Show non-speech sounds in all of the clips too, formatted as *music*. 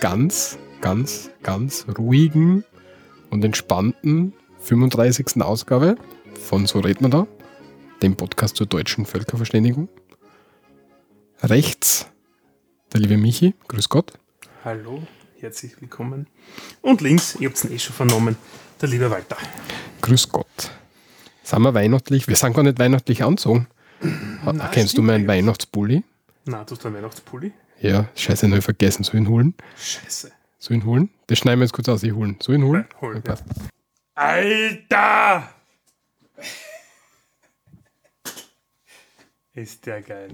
ganz, ganz, ganz ruhigen und entspannten 35. Ausgabe von So redet man da, dem Podcast zur deutschen Völkerverständigung. Rechts der liebe Michi, grüß Gott. Hallo, herzlich willkommen. Und links, ihr habt es eh schon vernommen, der liebe Walter. Grüß Gott. Sind wir weihnachtlich? Wir sind gar nicht weihnachtlich anzogen. Na, Kennst du meinen. Weihnachtspulli? Na, du hast einen Weihnachtspulli? Ja, scheiße, hab vergessen. Ich ihn holen? Scheiße. Ich ihn holen? Das schneiden wir jetzt kurz aus. Ich holen. Ich ihn holen? Ja, hol, Ja. Alter! Ist der geil.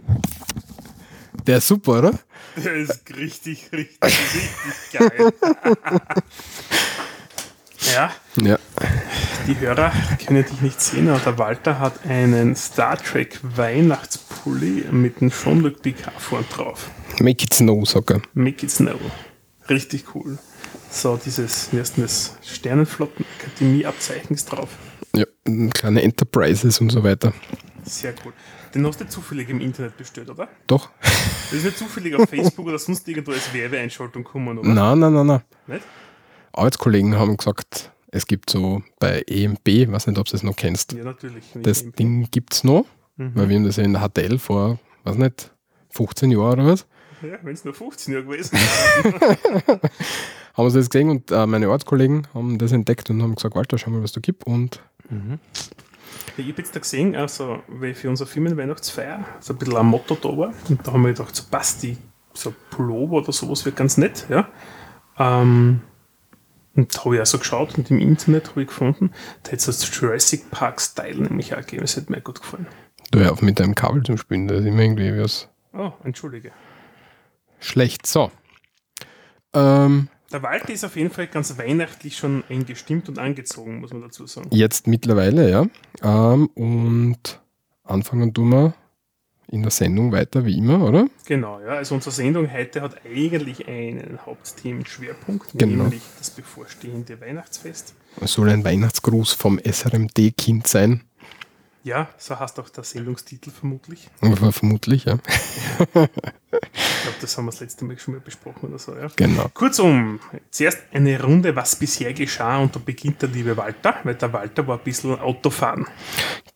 Der ist super, oder? Der ist richtig, richtig, richtig geil. *laughs* ja, Ja. die Hörer können dich nicht sehen, aber der Walter hat einen Star Trek Weihnachtspulli mit einem Jean-Luc Picard vorn drauf. Make it snow, sag er. Make it snow. Richtig cool. So, dieses, wie heißt denn das? Sternenflotten-Akademie-Abzeichen ist drauf. Ja, kleine Enterprises und so weiter. Sehr cool. Den hast du zufällig im Internet bestellt, oder? Doch? Das ist nicht zufällig auf Facebook oder sonst irgendwo als Werbeeinschaltung kommen, oder? Nein, nein, nein, nein. Nicht? Arbeitskollegen haben gesagt, es gibt so bei EMB, weiß nicht, ob du das noch kennst. Ja, natürlich. Das Ding gibt es noch, Mhm. weil wir haben das ja in der HTL vor, weiß nicht, 15 Jahren oder was, Ja, wenn es nur 15 Jahre gewesen *laughs* wäre. haben sie das gesehen und äh, meine Ortskollegen haben das entdeckt und haben gesagt, Walter, schau mal, was du gibt und ich habe jetzt da gesehen, also, weil für unsere Firmenweihnachtsfeier so ein bisschen ein Motto da war. Und da haben wir gedacht, so passt die, so ein Pullover oder sowas wird ganz nett, ja. Ähm, und da habe ich auch so geschaut und im Internet habe ich gefunden, da hätte es das Jurassic Park Style nämlich auch gegeben. Das hätte mir gut gefallen. du hör auf mit deinem Kabel zum Spielen, das ist immer irgendwie was Oh, entschuldige. schlecht. So. Ähm, Der Walter ist auf jeden Fall ganz weihnachtlich schon eingestimmt und angezogen, muss man dazu sagen. jetzt mittlerweile, ja. Ähm, und anfangen tun wir in der Sendung weiter, wie immer, oder? Genau, ja. Also unsere Sendung heute hat eigentlich einen Hauptthemenschwerpunkt, Genau. nämlich das bevorstehende Weihnachtsfest. Es soll ein Weihnachtsgruß vom SRMD-Kind sein. Ja, so heißt auch der Sendungstitel vermutlich. Vermutlich, ja. *laughs* Ich glaube, das haben wir das letzte Mal schon mal besprochen oder so, ja. Genau. Kurzum, zuerst eine Runde, was bisher geschah und da beginnt der liebe Walter, weil der Walter war ein bisschen Autofahren.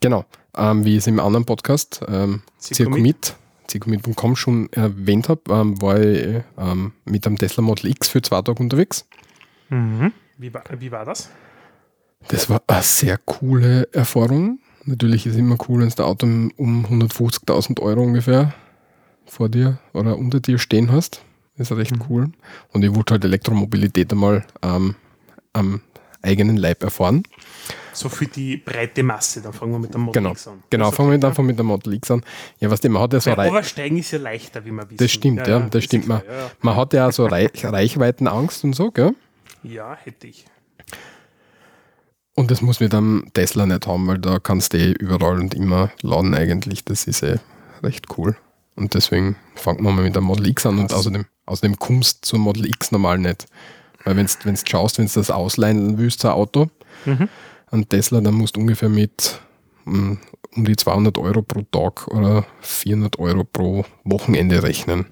Genau. Ähm, wie ich es im anderen Podcast, ähm, Circumit.com schon erwähnt habe, ähm, war ich ähm, mit einem Tesla Model X für zwei Tage unterwegs. Wie, war, wie war das? Das war eine sehr coole Erfahrung. Natürlich ist es immer cool, wenn du ein Auto um 150.000 Euro ungefähr vor dir oder unter dir stehen hast. Ist recht cool. Und ich wollte halt Elektromobilität einmal ähm, am eigenen Leib erfahren. So für die breite Masse, dann fangen wir mit dem Model Genau, X an. genau Das ist fangen wir einfach mit der Model X an. Ja, was dem man hat ja so Oversteigen ist ja leichter, wie man wissen. Das stimmt, ja, das ist stimmt. Man, Ja, ja. man hat ja so Reich Reichweitenangst und so, gell? ja, hätte ich. Und das muss mit einem Tesla nicht haben, weil da kannst du eh überall und immer laden eigentlich. Das ist eh recht cool. Und deswegen fangen wir mal mit der Model X an und außerdem, außerdem kommst du zur Model X normal nicht. Weil wenn du schaust, wenn du das ausleihen willst, ein Auto, Mhm. ein Tesla, dann musst du ungefähr mit mm, um die 200 Euro pro Tag oder 400 Euro pro Wochenende rechnen.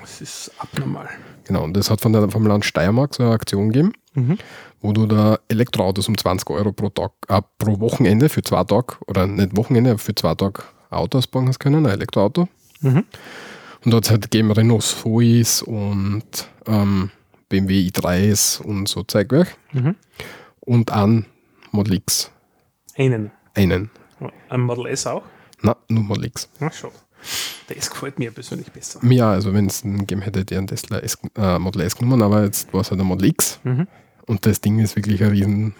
Das ist abnormal. Genau, und das hat von der, vom Land Steiermark so eine Aktion gegeben, Mhm. wo du da Elektroautos um 20 Euro pro Tag, äh, pro Wochenende für zwei Tage, oder nicht Wochenende, aber für zwei Tage ein Auto ausbauen hast können, ein Elektroauto. Mhm. Und dort hat es gegeben Renault Zoes und ähm, BMW i3s und so Zeugwerk. Mhm. Und ein Model X. Einen. Einen. Ein Model S auch? Na, nur Model X. Na schon. Das gefällt mir persönlich besser. Ja, also wenn es einen gegeben hätte, der einen Tesla S, äh, Model S genommen, aber jetzt war es halt ein Model X. Mhm. Und das Ding ist wirklich ein riesen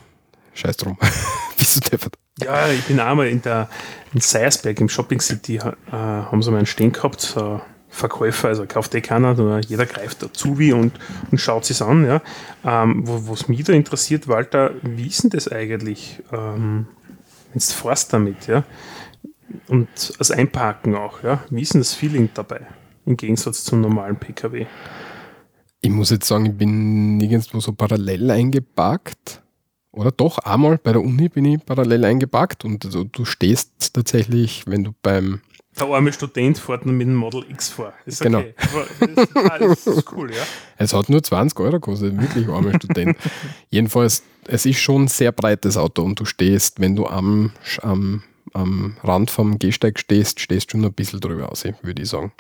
Scheiß drum. *laughs* Bist du deppert? Ja, ich bin einmal in der in Seiersberg im Shopping City, äh, haben sie mal einen Stehen gehabt, so Verkäufer, also kauft eh keiner, jeder greift dazu wie und, und schaut sich an. Ja. Ähm, wo es mich da interessiert, Walter, wie ist denn das eigentlich, ähm, wenn du fährst damit, ja? Und das Einparken auch, ja? Wie ist denn das Feeling dabei? Im Gegensatz zum normalen PKW. Ich muss jetzt sagen, ich bin nirgendwo so parallel eingeparkt. Oder doch, einmal bei der Uni bin ich parallel eingepackt und also, du stehst tatsächlich, wenn du beim Der arme Student fährt nur mit dem Model X vor. Ist Genau. okay. Aber das, ist- ah, das ist cool, ja. Es hat nur 20 Euro gekostet, wirklich armer Student. *laughs* Jedenfalls, es ist schon ein sehr breites Auto und du stehst, wenn du am, am, am Rand vom Gehsteig stehst, stehst schon ein bisschen drüber aus, würde ich sagen.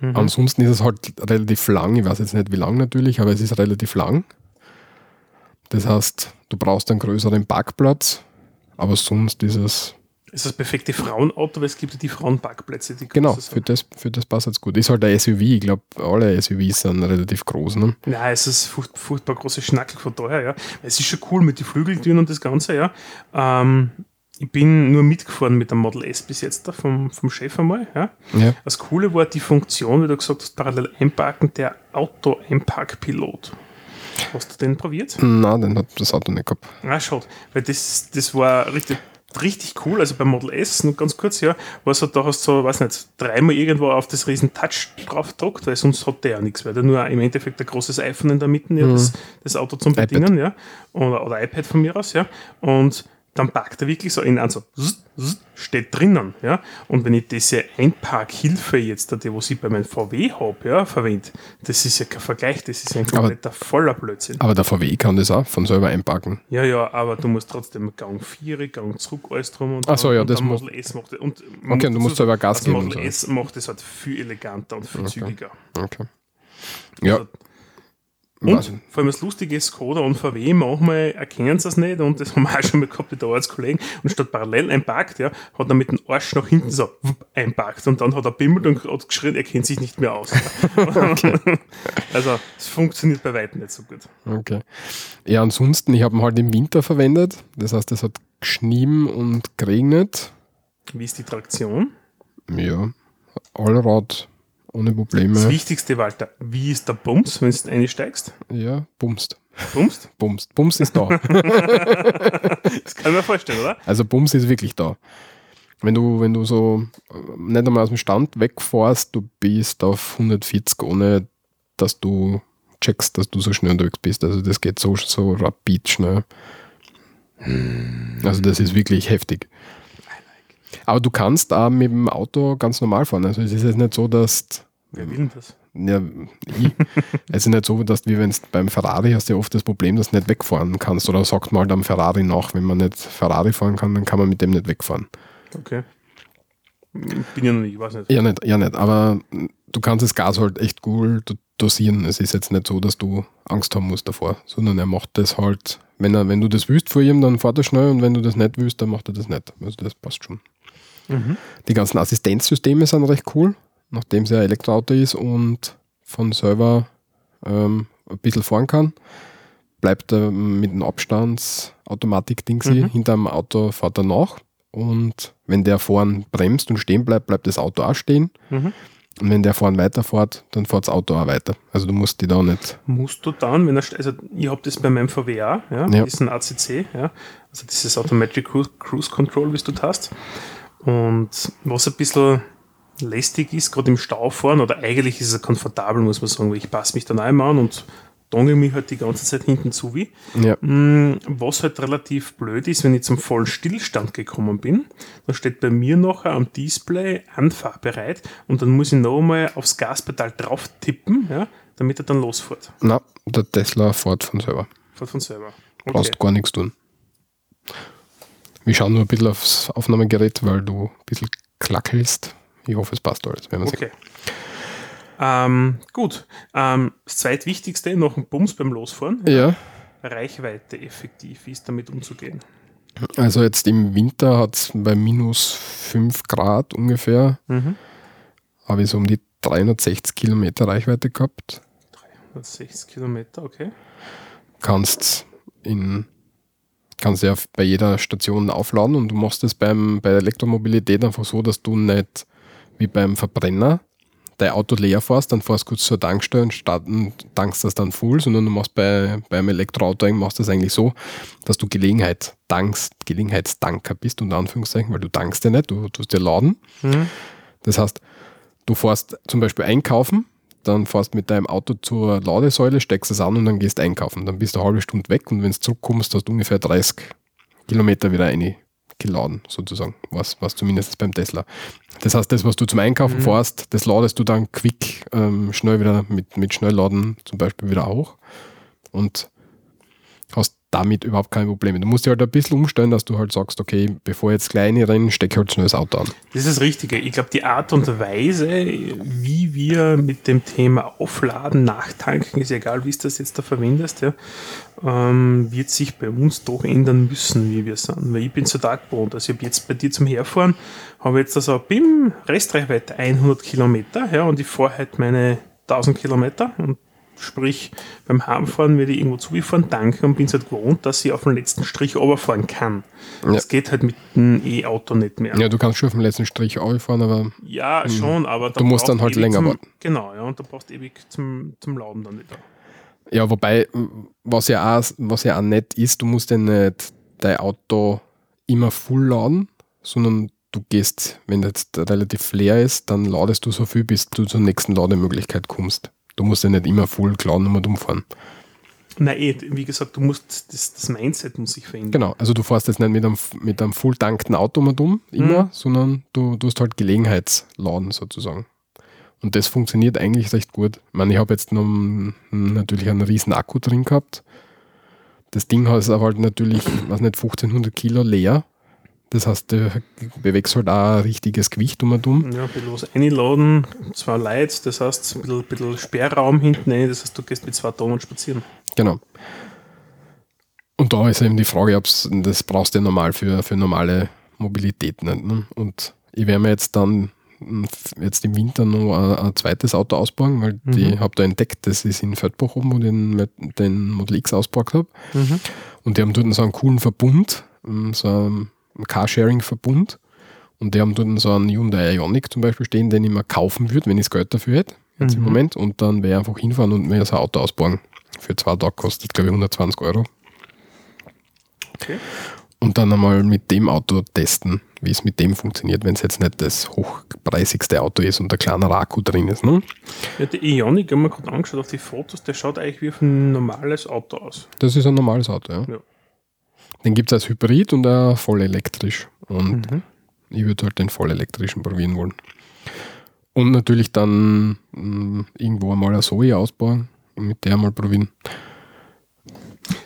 Mhm. Ansonsten ist es halt relativ lang, ich weiß jetzt nicht wie lang natürlich, aber es ist relativ lang. Das heißt, du brauchst einen größeren Parkplatz, aber sonst ist es, Ist das perfekte Frauenauto, weil es gibt ja die Frauenparkplätze, die genau, für das, für das passt es gut. Ist halt ein SUV, ich glaube, alle SUVs sind relativ groß. Ne? Nein, es ist furcht, furchtbar große Schnackel von daher, ja. Es ist schon cool mit den Flügeltüren und das Ganze, ja. Ähm, ich bin nur mitgefahren mit dem Model S bis jetzt da vom, vom Chef einmal, ja. Ja. Das Coole war die Funktion, wie du gesagt hast, parallel einparken, der Auto-Einparkpilot. Hast du den probiert? Nein, den hat das Auto nicht gehabt. Ah, schade. Weil das, das war richtig, richtig cool. Also beim Model S, nur ganz kurz, ja, war so, da hast du so, weiß nicht, dreimal irgendwo auf das riesen Touch drauf gedruckt, weil sonst hat der ja nichts, weil der nur im Endeffekt ein großes iPhone in der Mitte, ja, das, das Auto zum iPad. Bedienen, ja. Oder, oder iPad von mir aus, ja. Und dann packt er wirklich so in an, so zzz, zzz, steht drinnen, ja. Und wenn ich diese Einparkhilfe jetzt, die was ich bei meinem VW habe, ja, verwende, das ist ja kein Vergleich, das ist ja ein Aber- kompletter voller Blödsinn. Aber der VW kann das auch von selber einpacken. Ja, ja, aber du musst trotzdem Gang 4, Gang zurück, alles drum und Ach so, ja, und das muss- Model S macht und Okay, muss du musst selber Gas das geben und Model. S macht es halt viel eleganter und viel zügiger. Okay. Ja, Also, und vor allem das Lustige ist, Skoda und VW, manchmal erkennen sie es nicht und das *laughs* haben wir auch schon mal gehabt mit der Arbeitskollegen und statt parallel einparkt, ja, hat er mit dem Arsch nach hinten so wupp, einparkt und dann hat er bimmelt und hat geschrien, er kennt sich nicht mehr aus. *laughs* *laughs* also, es funktioniert bei weitem nicht so gut. okay. Ja, ansonsten, ich habe ihn halt im Winter verwendet. Das heißt, es hat geschnieben und geregnet. Wie ist die Traktion? Ja, Allrad ohne Das Probleme. Wichtigste, Walter, wie ist der Bums, wenn du einsteigst? Ja, bumst. Bumst? *laughs* Bumst. Bums ist da. *laughs* Das kann ich mir vorstellen, oder? Also Bums ist wirklich da. Wenn du, wenn du so äh, nicht einmal aus dem Stand wegfährst, du bist auf 140, ohne dass du checkst, dass du so schnell unterwegs bist. Also das geht so, so rapid schnell. Also das ist wirklich heftig. Aber du kannst auch mit dem Auto ganz normal fahren. Also es ist jetzt nicht so, dass Wer will denn das? ja, ich, *laughs* es ist nicht so, dass wie wenn es beim Ferrari hast du ja oft das Problem, dass du nicht wegfahren kannst. Oder sagt mal am Ferrari nach, wenn man nicht Ferrari fahren kann, dann kann man mit dem nicht wegfahren. Okay. Bin ja noch nicht, ich weiß nicht. Ja, nicht, ja, nicht. Aber du kannst das Gas halt echt gut do- dosieren. Es ist jetzt nicht so, dass du Angst haben musst davor, sondern er macht das halt, wenn, er, wenn du das willst vor ihm, dann fährt er schnell und wenn du das nicht willst, dann macht er das nicht. Also das passt schon. Mhm. Die ganzen Assistenzsysteme sind recht cool, nachdem es ja ein Elektroauto ist und von selber ähm, ein bisschen fahren kann. Bleibt er mit dem Abstandsautomatik-Dingsi Mhm. hinterm Auto, fährt er nach. Und wenn der vorn bremst und stehen bleibt, bleibt das Auto auch stehen. Mhm. Und wenn der vorn weiterfährt, dann fährt das Auto auch weiter. Also du musst die da nicht. Musst du dann, wenn er, also ich habe das bei meinem VW auch, ja, Ja. diesen ACC, ja, also dieses Automatic Cruise, Cruise Control, wie du hast. Und was ein bisschen lästig ist, gerade im Stau fahren, oder eigentlich ist es komfortabel, muss man sagen, weil ich passe mich dann einmal an und dongel mich halt die ganze Zeit hinten zu wie. Ja, Mm, Was halt relativ blöd ist, wenn ich zum vollen Stillstand gekommen bin, dann steht bei mir nachher am Display anfahrbereit und dann muss ich noch einmal aufs Gaspedal drauf tippen, ja, damit er dann losfährt. na, der Tesla fährt von selber. Fährt von selber. Brauchst gar nichts tun. Wir schauen nur ein bisschen aufs Aufnahmegerät, weil du ein bisschen klackelst. Ich hoffe, es passt alles. Wenn man Okay. Ähm, gut. Ähm, das zweitwichtigste nach dem Bums beim Losfahren, Ja, Reichweite effektiv, wie ist damit umzugehen? also jetzt im Winter hat es bei minus 5 Grad ungefähr, Mhm. habe ich so um die 360 Kilometer Reichweite gehabt. 360 Kilometer, okay. Kannst in kannst ja bei jeder Station aufladen und du machst das beim, bei der Elektromobilität einfach so, dass du nicht wie beim Verbrenner dein Auto leer fährst, dann fährst du kurz zur Tankstelle und starten, tankst das dann voll, sondern du machst bei, beim Elektroauto machst das eigentlich so, dass du Gelegenheit tankst, Gelegenheitstanker bist, unter Anführungszeichen, weil du tankst ja nicht, du tust dir laden. Mhm. Das heißt, du fährst zum Beispiel einkaufen, dann fährst mit deinem Auto zur Ladesäule, steckst es an und dann gehst einkaufen. Dann bist du eine halbe Stunde weg und wenn du zurückkommst, hast du ungefähr 30 Kilometer wieder reingeladen, sozusagen. Was, was zumindest beim Tesla. Das heißt, das, was du zum Einkaufen Mhm. fährst, das ladest du dann quick ähm, schnell wieder mit, mit Schnellladen zum Beispiel wieder hoch und hast damit überhaupt keine Probleme. Du musst dich halt ein bisschen umstellen, dass du halt sagst, okay, bevor jetzt kleine rennen, stecke halt schnell das Auto an. Das ist das Richtige. Ich glaube, die Art und Weise, wie wir mit dem Thema Aufladen, Nachtanken, ist egal, wie du das jetzt da verwendest, ja, ähm, wird sich bei uns doch ändern müssen, wie wir sind. Weil ich bin so da gewohnt. Also ich habe jetzt bei dir zum Herfahren, habe jetzt also BIM Restreichweite 100 Kilometer ja, und ich fahre halt meine 1000 Kilometer und Sprich, beim Heimfahren werde ich irgendwo zugefahren, danke und bin es halt gewohnt, dass ich auf den letzten Strich runterfahren kann. Ja. Das geht halt mit dem E-Auto nicht mehr. Ja, du kannst schon auf den letzten Strich auffahren, aber Ja, schon, aber. Du musst dann halt länger zum, warten. Genau, ja, und da brauchst du ewig zum, zum Laden dann wieder. Ja, wobei, was ja, auch, was ja auch nett ist, du musst ja nicht dein Auto immer voll laden, sondern du gehst, wenn jetzt relativ leer ist, dann ladest du so viel, bis du zur nächsten Lademöglichkeit kommst. Du musst ja nicht immer voll geladen und umfahren. Nein, eh, wie gesagt, du musst, das, das Mindset muss sich verändern. Genau, also du fährst jetzt nicht mit einem, mit einem voll tankten Auto mal um, immer, Mhm. sondern du, du hast halt Gelegenheitsladen sozusagen. Und das funktioniert eigentlich recht gut. Ich meine, ich habe jetzt noch einen- natürlich einen riesen Akku drin gehabt. Das Ding ist aber halt natürlich, weiß nicht, 1500 Kilo leer. Das heißt, du bewegst halt auch ein richtiges Gewicht um und um. Ja, ein bisschen was einladen, zwei Leute, das heißt, ein bisschen, bisschen Sperrraum hinten rein, das heißt, du gehst mit zwei Tonnen spazieren. Genau. Und da ist eben die Frage, ob das brauchst du ja normal für, für normale Mobilität nicht. Ne? Und ich werde mir jetzt dann mm, jetzt im Winter noch ein, ein zweites Auto ausbauen, weil Mhm. die habe da entdeckt, das ist in Feldbach oben, wo ich den, den Model X ausgebaut habe. Und die haben dort so einen coolen Verbund, mm, so einen Carsharing-Verbund. Und die haben dort so einen Hyundai Ioniq zum Beispiel stehen, den ich mir kaufen würde, wenn ich das Geld dafür hätte, jetzt im Mhm. Moment. Und dann wäre ich einfach hinfahren und mir so ein Auto ausbauen. Für zwei Tage kostet, glaube ich, 120 Euro. Okay. Und dann einmal mit dem Auto testen, wie es mit dem funktioniert, wenn es jetzt nicht das hochpreisigste Auto ist und ein kleiner Akku drin ist. Ne? Ja, der Ioniq, ich habe mir gerade angeschaut auf die Fotos, der schaut eigentlich wie auf ein normales Auto aus. Das ist ein normales Auto, ja. Ja. Den gibt es als Hybrid und auch voll elektrisch. Und Mhm. ich würde halt den voll elektrischen probieren wollen. Und natürlich dann mh, irgendwo einmal eine Zoe ausbauen und mit der mal probieren.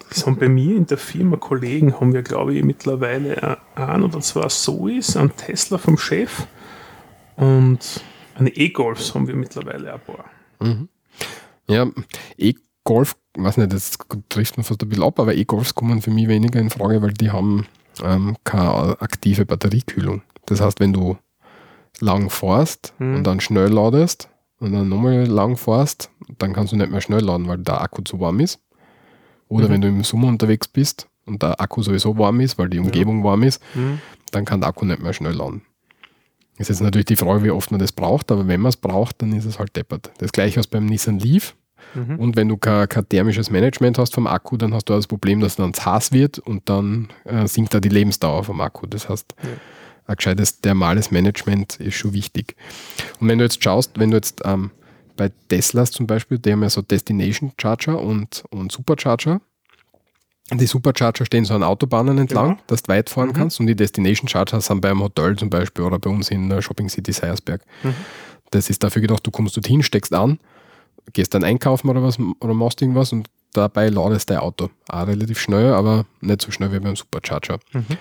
Das haben bei mir in der Firma Kollegen, haben wir glaube ich mittlerweile ein oder zwei Zoes, einen Tesla vom Chef und eine E-Golfs haben wir mittlerweile ein paar. Ja, E-Golf, weiß nicht, das trifft man fast ein bisschen ab, aber E-Golfs kommen für mich weniger in Frage, weil die haben ähm, keine aktive Batteriekühlung. Das heißt, wenn du lang fährst Mhm. und dann schnell ladest und dann nochmal lang fährst, dann kannst du nicht mehr schnell laden, weil der Akku zu warm ist. Oder Mhm. wenn du im Sommer unterwegs bist und der Akku sowieso warm ist, weil die Umgebung warm ist, Mhm. dann kann der Akku nicht mehr schnell laden. Ist jetzt natürlich die Frage, wie oft man das braucht, aber wenn man es braucht, dann ist es halt deppert. Das gleiche als beim Nissan Leaf. Mhm. Und wenn du kein, kein thermisches Management hast vom Akku, dann hast du das Problem, dass dann heiß wird und dann äh, sinkt da die Lebensdauer vom Akku. Das heißt, Ja. ein gescheites thermales Management ist schon wichtig. Und wenn du jetzt schaust, wenn du jetzt ähm, bei Teslas zum Beispiel, die haben ja so Destination Charger und, und Supercharger. Die Supercharger stehen so an Autobahnen entlang, Genau. dass du weit fahren Mhm. kannst und die Destination Charger sind beim Hotel zum Beispiel oder bei uns in der Shopping City Seiersberg. Mhm. Das ist dafür gedacht, du kommst dorthin, steckst an, gehst dann einkaufen oder was oder machst irgendwas und dabei ladest dein Auto. Auch relativ schnell, aber nicht so schnell wie beim Supercharger. Mhm.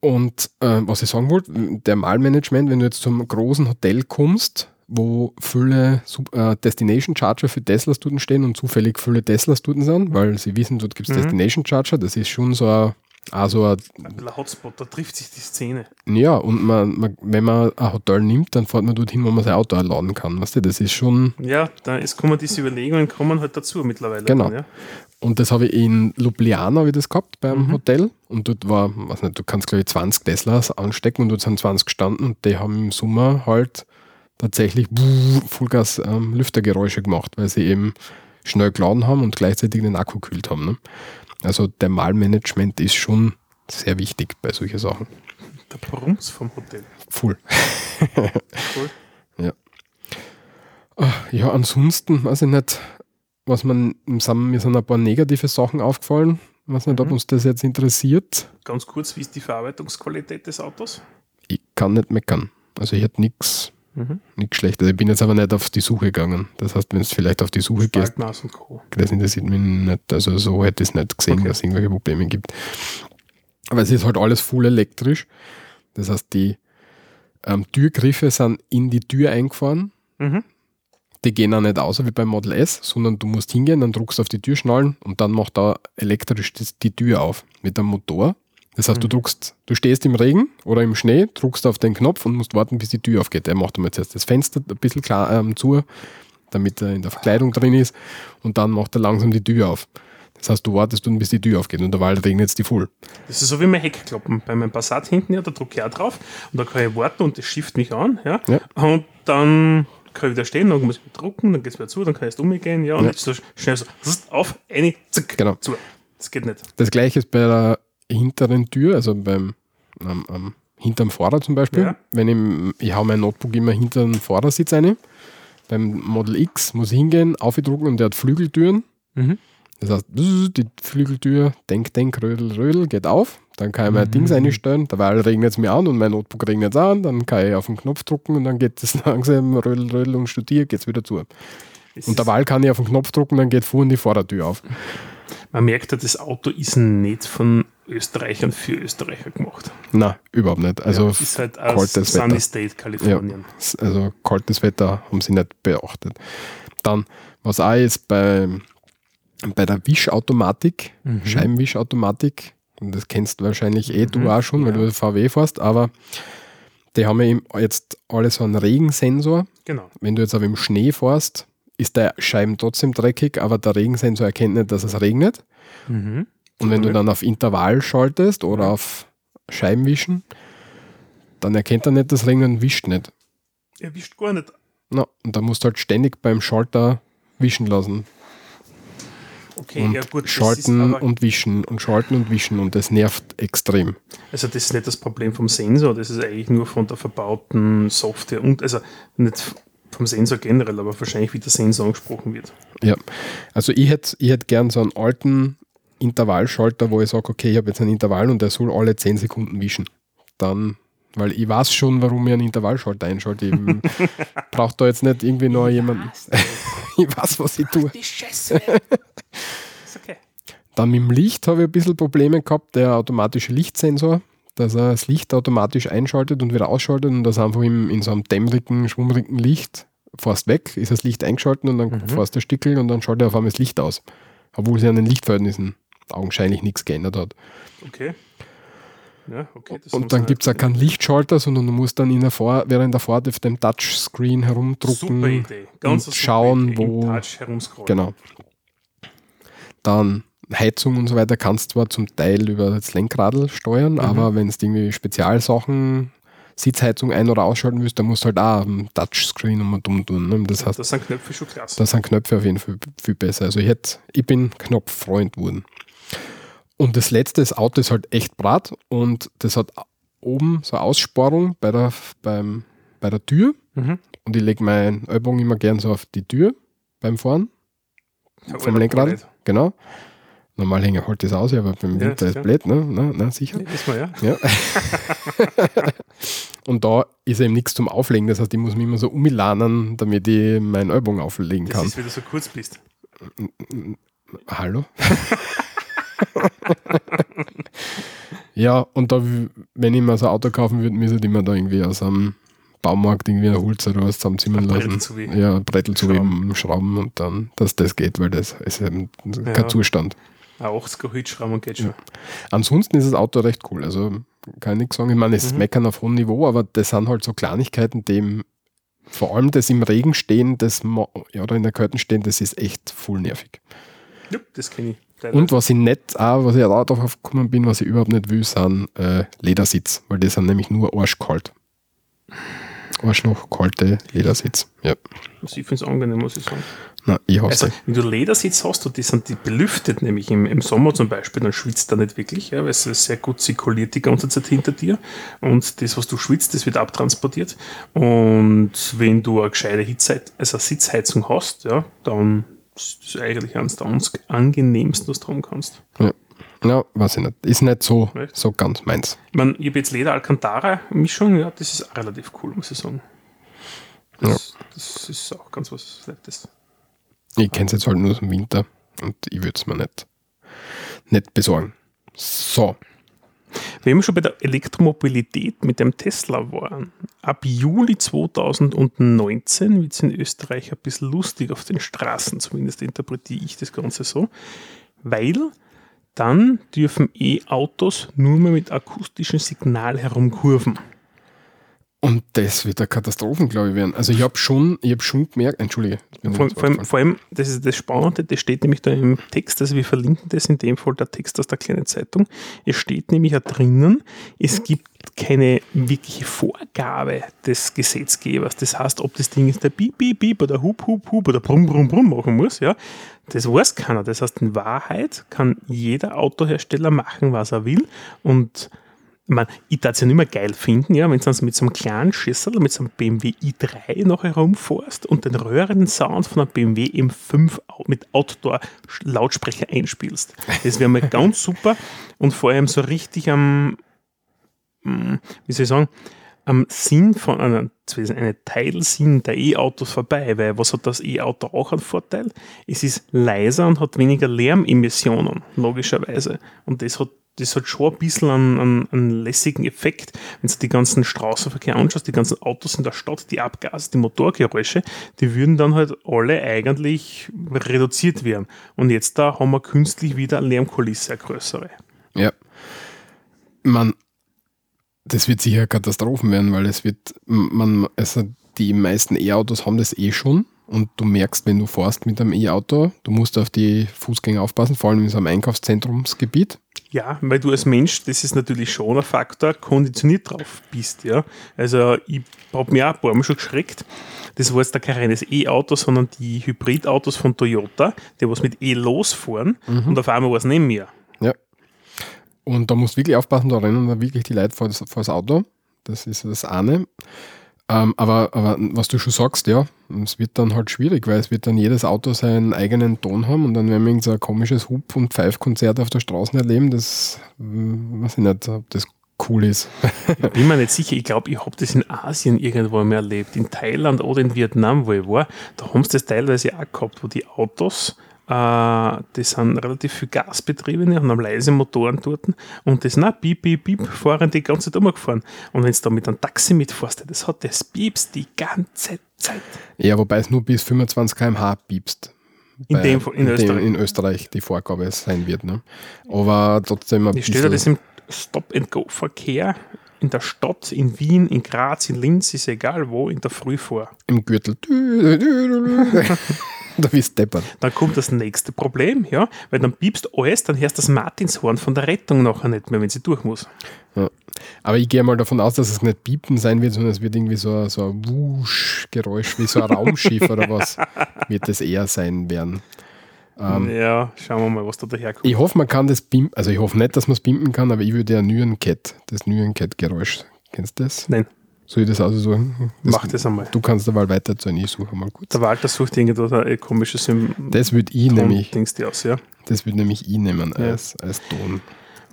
Und äh, was ich sagen wollte, der Malmanagement, wenn du jetzt zum großen Hotel kommst, wo viele äh, Destination Charger für Teslas dort stehen und zufällig viele Teslas dort sind, weil sie wissen, dort gibt es Mhm. Destination Charger, das ist schon so ein, auch so ein Ein bisschen Hotspot, da trifft sich die Szene. ja, und man, man, wenn man ein Hotel nimmt, dann fährt man dorthin, wo man sein Auto laden kann. Weißt du, das ist schon, Ja, da ist, kommen diese Überlegungen kommen halt dazu mittlerweile. Genau. Dann, ja. und das habe ich in Ljubljana ich das gehabt beim Mhm. Hotel. Und dort war, weiß nicht, du kannst glaube ich 20 Teslas anstecken und dort sind 20 gestanden und die haben im Sommer halt tatsächlich Vollgas ähm, Lüftergeräusche gemacht, weil sie eben schnell geladen haben und gleichzeitig den Akku kühlt haben. Ne? Also der Malmanagement ist schon sehr wichtig bei solchen Sachen. Der Brums vom Hotel. Voll. *laughs* Cool. Ja, ansonsten weiß ich nicht, was man, sind, mir sind ein paar negative Sachen aufgefallen. Ich weiß nicht, ob Mhm. uns das jetzt interessiert. Ganz kurz, wie ist die Verarbeitungsqualität des Autos? Ich kann nicht meckern. Also ich hätte nichts Mhm. nichts Schlechtes. Ich bin jetzt aber nicht auf die Suche gegangen. Das heißt, wenn du vielleicht auf die Suche gehst, Spaltmaß Co. das interessiert mich nicht. Also so hätte ich es nicht gesehen, Okay. dass es irgendwelche Probleme gibt. Aber es ist halt alles full elektrisch. Das heißt, die ähm, Türgriffe sind in die Tür eingefahren. Mhm. Die gehen auch nicht aus wie beim Model S, sondern du musst hingehen, dann druckst du auf die Türschnallen und dann macht er elektrisch das, die Tür auf mit einem Motor. Das heißt, du Mhm. druckst, du stehst im Regen oder im Schnee, druckst auf den Knopf und musst warten, bis die Tür aufgeht. Er macht einmal zuerst das Fenster ein bisschen klar, ähm, zu, damit er in der Verkleidung drin ist und dann macht er langsam die Tür auf. Das heißt, du wartest dann, bis die Tür aufgeht und derweil regnet es die voll. Das ist so wie mein Heckklappen. Bei meinem Passat hinten, ja, da drücke ich auch drauf und da kann ich warten und das schifft mich an. Ja? Ja. Und dann kann ich wieder stehen, dann muss ich wieder drucken, dann geht es wieder zu, dann kann ich erst umgehen, ja, und Ja. jetzt so schnell so auf, eine, zack, Genau. zu. Das geht nicht. Das gleiche ist bei der hinteren Tür, also beim am, am, hinterm Fahrer zum Beispiel. Ja. Wenn ich, ich hau mein Notebook immer hinter den Fahrersitz rein. Beim Model X muss ich hingehen, aufdrucken und der hat Flügeltüren. Mhm. Das heißt, die Flügeltür, denk, denk, rödel, rödel, geht auf. Dann kann ich mein Mhm. Dings einstellen. Derweil regnet es mir an und mein Notebook regnet es an. Dann kann ich auf den Knopf drücken und dann geht es *laughs* langsam, rödel, rödel und studiert, geht es wieder zu. Und ist- derweil kann ich auf den Knopf drücken, dann geht vorne die Vordertür auf. Man merkt ja, das Auto ist nicht von Österreichern für Österreicher gemacht. Na, überhaupt nicht. Also ja, ist halt aus kaltes Sunny Wetter. State, Kalifornien. S- Also kaltes Wetter haben sie nicht beachtet. Dann, was auch ist bei, bei der Wischautomatik, Mhm. Scheibenwischautomatik, und das kennst du wahrscheinlich eh du Mhm, auch schon, weil ja. du VW fährst, aber die haben ja eben jetzt alle so einen Regensensor. Genau. Wenn du jetzt aber im Schnee fährst, ist der Scheiben trotzdem dreckig, aber der Regensensor erkennt nicht, dass es regnet. Mhm. Und wenn du dann auf Intervall schaltest oder auf Scheibenwischen, dann erkennt er nicht das Regnen und wischt nicht. Er wischt gar nicht. Na, und da musst du halt ständig beim Schalter wischen lassen. Okay, und ja gut, das ist schalten und wischen und schalten und wischen und das nervt extrem. also das ist nicht das Problem vom Sensor, das ist eigentlich nur von der verbauten Software und also nicht vom Sensor generell, aber wahrscheinlich wie der Sensor angesprochen wird. Ja. Also ich hätte ich hätt gern so einen alten Intervallschalter, wo ich sage, okay, ich habe jetzt einen Intervall und der soll alle 10 Sekunden wischen. Dann, weil ich weiß schon, warum ich einen Intervallschalter einschalte. Ich *laughs* brauche da jetzt nicht irgendwie noch jemanden. *laughs* ich weiß, was ich tue. Die Scheiße. *laughs* ist okay. Dann mit dem Licht habe ich ein bisschen Probleme gehabt, der automatische Lichtsensor, dass er das Licht automatisch einschaltet und wieder ausschaltet und das einfach im, in so einem dämmerigen, schwummrigen Licht fährst weg, ist das Licht eingeschaltet und dann Mhm. fährst du Stickel und dann schaltet er auf einmal das Licht aus. Obwohl sich an den Lichtverhältnissen augenscheinlich nichts geändert hat. Okay. Ja, okay. das Und dann gibt es auch halt- keinen Lichtschalter, sondern du musst dann in der Fahr während der Fahrt auf dem Touchscreen herumdrucken. Und schauen, Idee. Wo-. Genau. Dann Heizung und so weiter kannst zwar zum Teil über das Lenkradl steuern, Mhm. aber wenn du irgendwie Spezialsachen, Sitzheizung ein- oder ausschalten willst, dann musst du halt auch am Touchscreen immer dumm tun. Ne? Das heißt, Das sind Knöpfe schon klasse. da sind Knöpfe auf jeden Fall viel besser. Also ich, hätte, ich bin Knopffreund geworden. Und das letzte, das Auto ist halt echt brat und das hat oben so eine Aussparung bei der, beim, bei der Tür Mhm. und ich lege meinen Ellbogen immer gern so auf die Tür beim Fahren Ja, vom Lenkrad. Genau. Normal hänge ich halt das aus, aber beim Ja, Winter ist sicher. blöd, ne? Na, na, sicher. Ja, wissen wir, ja. Ja. *laughs* und da ist eben nichts zum Auflegen. Das heißt, ich muss mich immer so umlanen, damit ich meinen Ellbogen auflegen Das kann. ist, wie du so kurz bist. Hallo? *laughs* *laughs* ja, und da, wenn ich mir so ein Auto kaufen würde, müsste ich mir da irgendwie aus einem Baumarkt irgendwie eine Holz oder was zusammenziehen Ein lassen. Brettel. Ja, Brettel zu Schrauben. schrauben und dann, dass das geht, weil das ist eben kein Ja. Zustand. Ein 80er Holzschrauben geht schon. Ansonsten ist das Auto recht cool. Also kann ich nichts sagen. Ich meine, es ist Mhm. meckern auf hohem Niveau, aber das sind halt so Kleinigkeiten, die im, vor allem das im Regen stehen, das ja, oder in der Kälte stehen, das ist echt voll nervig. Ja, das kenne ich. Und was ich nicht, auch, was ich auch darauf gekommen bin, was ich überhaupt nicht will, sind äh, Ledersitz, weil die sind nämlich nur arschkalt. Arschloch, kalte Ledersitz. Ja. Also ich finde es angenehm, muss ich sagen. Na, ich hasse Also, wenn du Ledersitz hast, und die sind die belüftet, nämlich im, im Sommer zum Beispiel, dann schwitzt er nicht wirklich, ja, weil es sehr gut zirkuliert die ganze Zeit hinter dir. Und das, was du schwitzt, das wird abtransportiert. Und wenn du eine gescheite Hitze, also eine Sitzheizung hast, ja, dann ist das eigentlich eines der angenehmsten, was du haben kannst. Ja. ja, weiß ich nicht. Ist nicht so, Echt? so ganz meins. Ich, mein, ich habe jetzt Leder Alcantara Mischung, ja, das ist relativ cool, muss ich sagen. Das, das ist auch ganz was Nettes. Ich kenne es jetzt halt nur aus dem Winter und ich würde es mir nicht, nicht besorgen. So, Wenn wir schon bei der Elektromobilität mit dem Tesla waren, ab Juli 2019 wird es in Österreich ein bisschen lustig auf den Straßen, zumindest interpretiere ich das Ganze so, weil dann dürfen E-Autos nur mehr mit akustischem Signal herumkurven. Und das wird eine Katastrophe, glaube ich, werden. Also ich habe schon, ich hab schon gemerkt, entschuldige. Vor, vor, allem, vor allem, das ist das Spannende, das steht nämlich da im Text, also wir verlinken das in dem Fall der Text aus der kleinen Zeitung. Es steht nämlich da drinnen, es gibt keine wirkliche Vorgabe des Gesetzgebers. Das heißt, ob das Ding jetzt der Piep, Piep, Piep oder Hup, Hup, Hup oder Brumm, Brumm, Brumm machen muss, ja, das weiß keiner. Das heißt, in Wahrheit kann jeder Autohersteller machen, was er will und ich, mein, ich darf es ja nicht mehr geil finden, ja, wenn du mit so einem kleinen Schüssel, mit so einem BMW i3 noch herumfährst und den röhrenden Sound von einem BMW M5 au- mit Outdoor-Lautsprecher einspielst. Das wäre mal ganz *laughs* super und vor allem so richtig am, mm, wie soll ich sagen, am Sinn von einer, eine Teilsinn der E-Autos vorbei, weil was hat das E-Auto auch einen Vorteil? Es ist leiser und hat weniger Lärmemissionen, logischerweise. Und das hat das hat schon ein bisschen einen, einen, einen lässigen Effekt, wenn du die ganzen Straßenverkehr anschaust, die ganzen Autos in der Stadt, die Abgase, die Motorgeräusche, die würden dann halt alle eigentlich reduziert werden. Und jetzt da haben wir künstlich wieder eine Lärmkulisse, eine größere. Ja. Man, das wird sicher Katastrophen werden, weil es wird, man, also die meisten E-Autos haben das eh schon und du merkst, wenn du fährst mit einem E-Auto, du musst auf die Fußgänger aufpassen, vor allem in so einem Einkaufszentrumsgebiet. Ja, weil du als Mensch, das ist natürlich schon ein Faktor, konditioniert drauf bist, ja. Also ich habe mir auch ein paar Mal schon geschreckt. Das war jetzt da kein reines E-Auto, sondern die Hybridautos von Toyota, die was mit E losfahren und auf einmal war es neben mir. Ja. Und da musst du wirklich aufpassen, da rennen da wirklich die Leute vor das, vor das Auto. Das ist das eine. Ähm, aber, aber was du schon sagst, ja, es wird dann halt schwierig, weil es wird dann jedes Auto seinen eigenen Ton haben und dann werden wir so ein komisches Hub- und Pfeifkonzert auf der Straße erleben. Das hm, weiß ich nicht, ob das cool ist. *laughs* Ich bin mir nicht sicher, ich glaube, ich habe das in Asien irgendwo mal erlebt, in Thailand oder in Vietnam, wo ich war. Da haben sie das teilweise auch gehabt, wo die Autos, äh, die sind relativ viel gasbetriebene, haben leise Motoren dort und das, na, piep, piep, piep, fahren die ganze Zeit umgefahren. Und wenn du da mit einem Taxi mitfährst, das hat das Pieps die ganze Zeit. Ja, wobei es nur bis 25 km/h piepst. In dem Fall- in Österreich. in Österreich die Vorgabe sein wird. Ne? Aber trotzdem ein Ich da das im Stop-and-Go-Verkehr in der Stadt, in Wien, in Graz, in Linz, ist egal wo, in der Früh vor. im Gürtel. *laughs* *laughs* *laughs* da bist du deppert. Dann kommt das nächste Problem, ja, weil dann piepst alles, dann hörst du das Martinshorn von der Rettung nachher nicht mehr, wenn sie durch muss. Ja. Aber ich gehe mal davon aus, dass es nicht piepen sein wird, sondern es wird irgendwie so, ein- so ein Wusch-Geräusch, wie so ein Raumschiff oder was, *laughs* wird das eher sein werden. Ähm, ja, schauen wir mal, was da daherkommt. Ich hoffe, man kann das pimpen, also ich hoffe nicht, dass man es pimpen kann, aber ich würde ja Nyan-Cat, das Nyan-Cat-Geräusch, kennst du das? Nein, Soll ich das aussuchen? Das, mach das einmal. Du kannst dabei weiter zu ich suche mal kurz. Der Walter sucht irgendwo ein komisches Symbol. Das würde ich nämlich, Dings die aus, ja. das würde nämlich ich nehmen Ja. als, als Ton.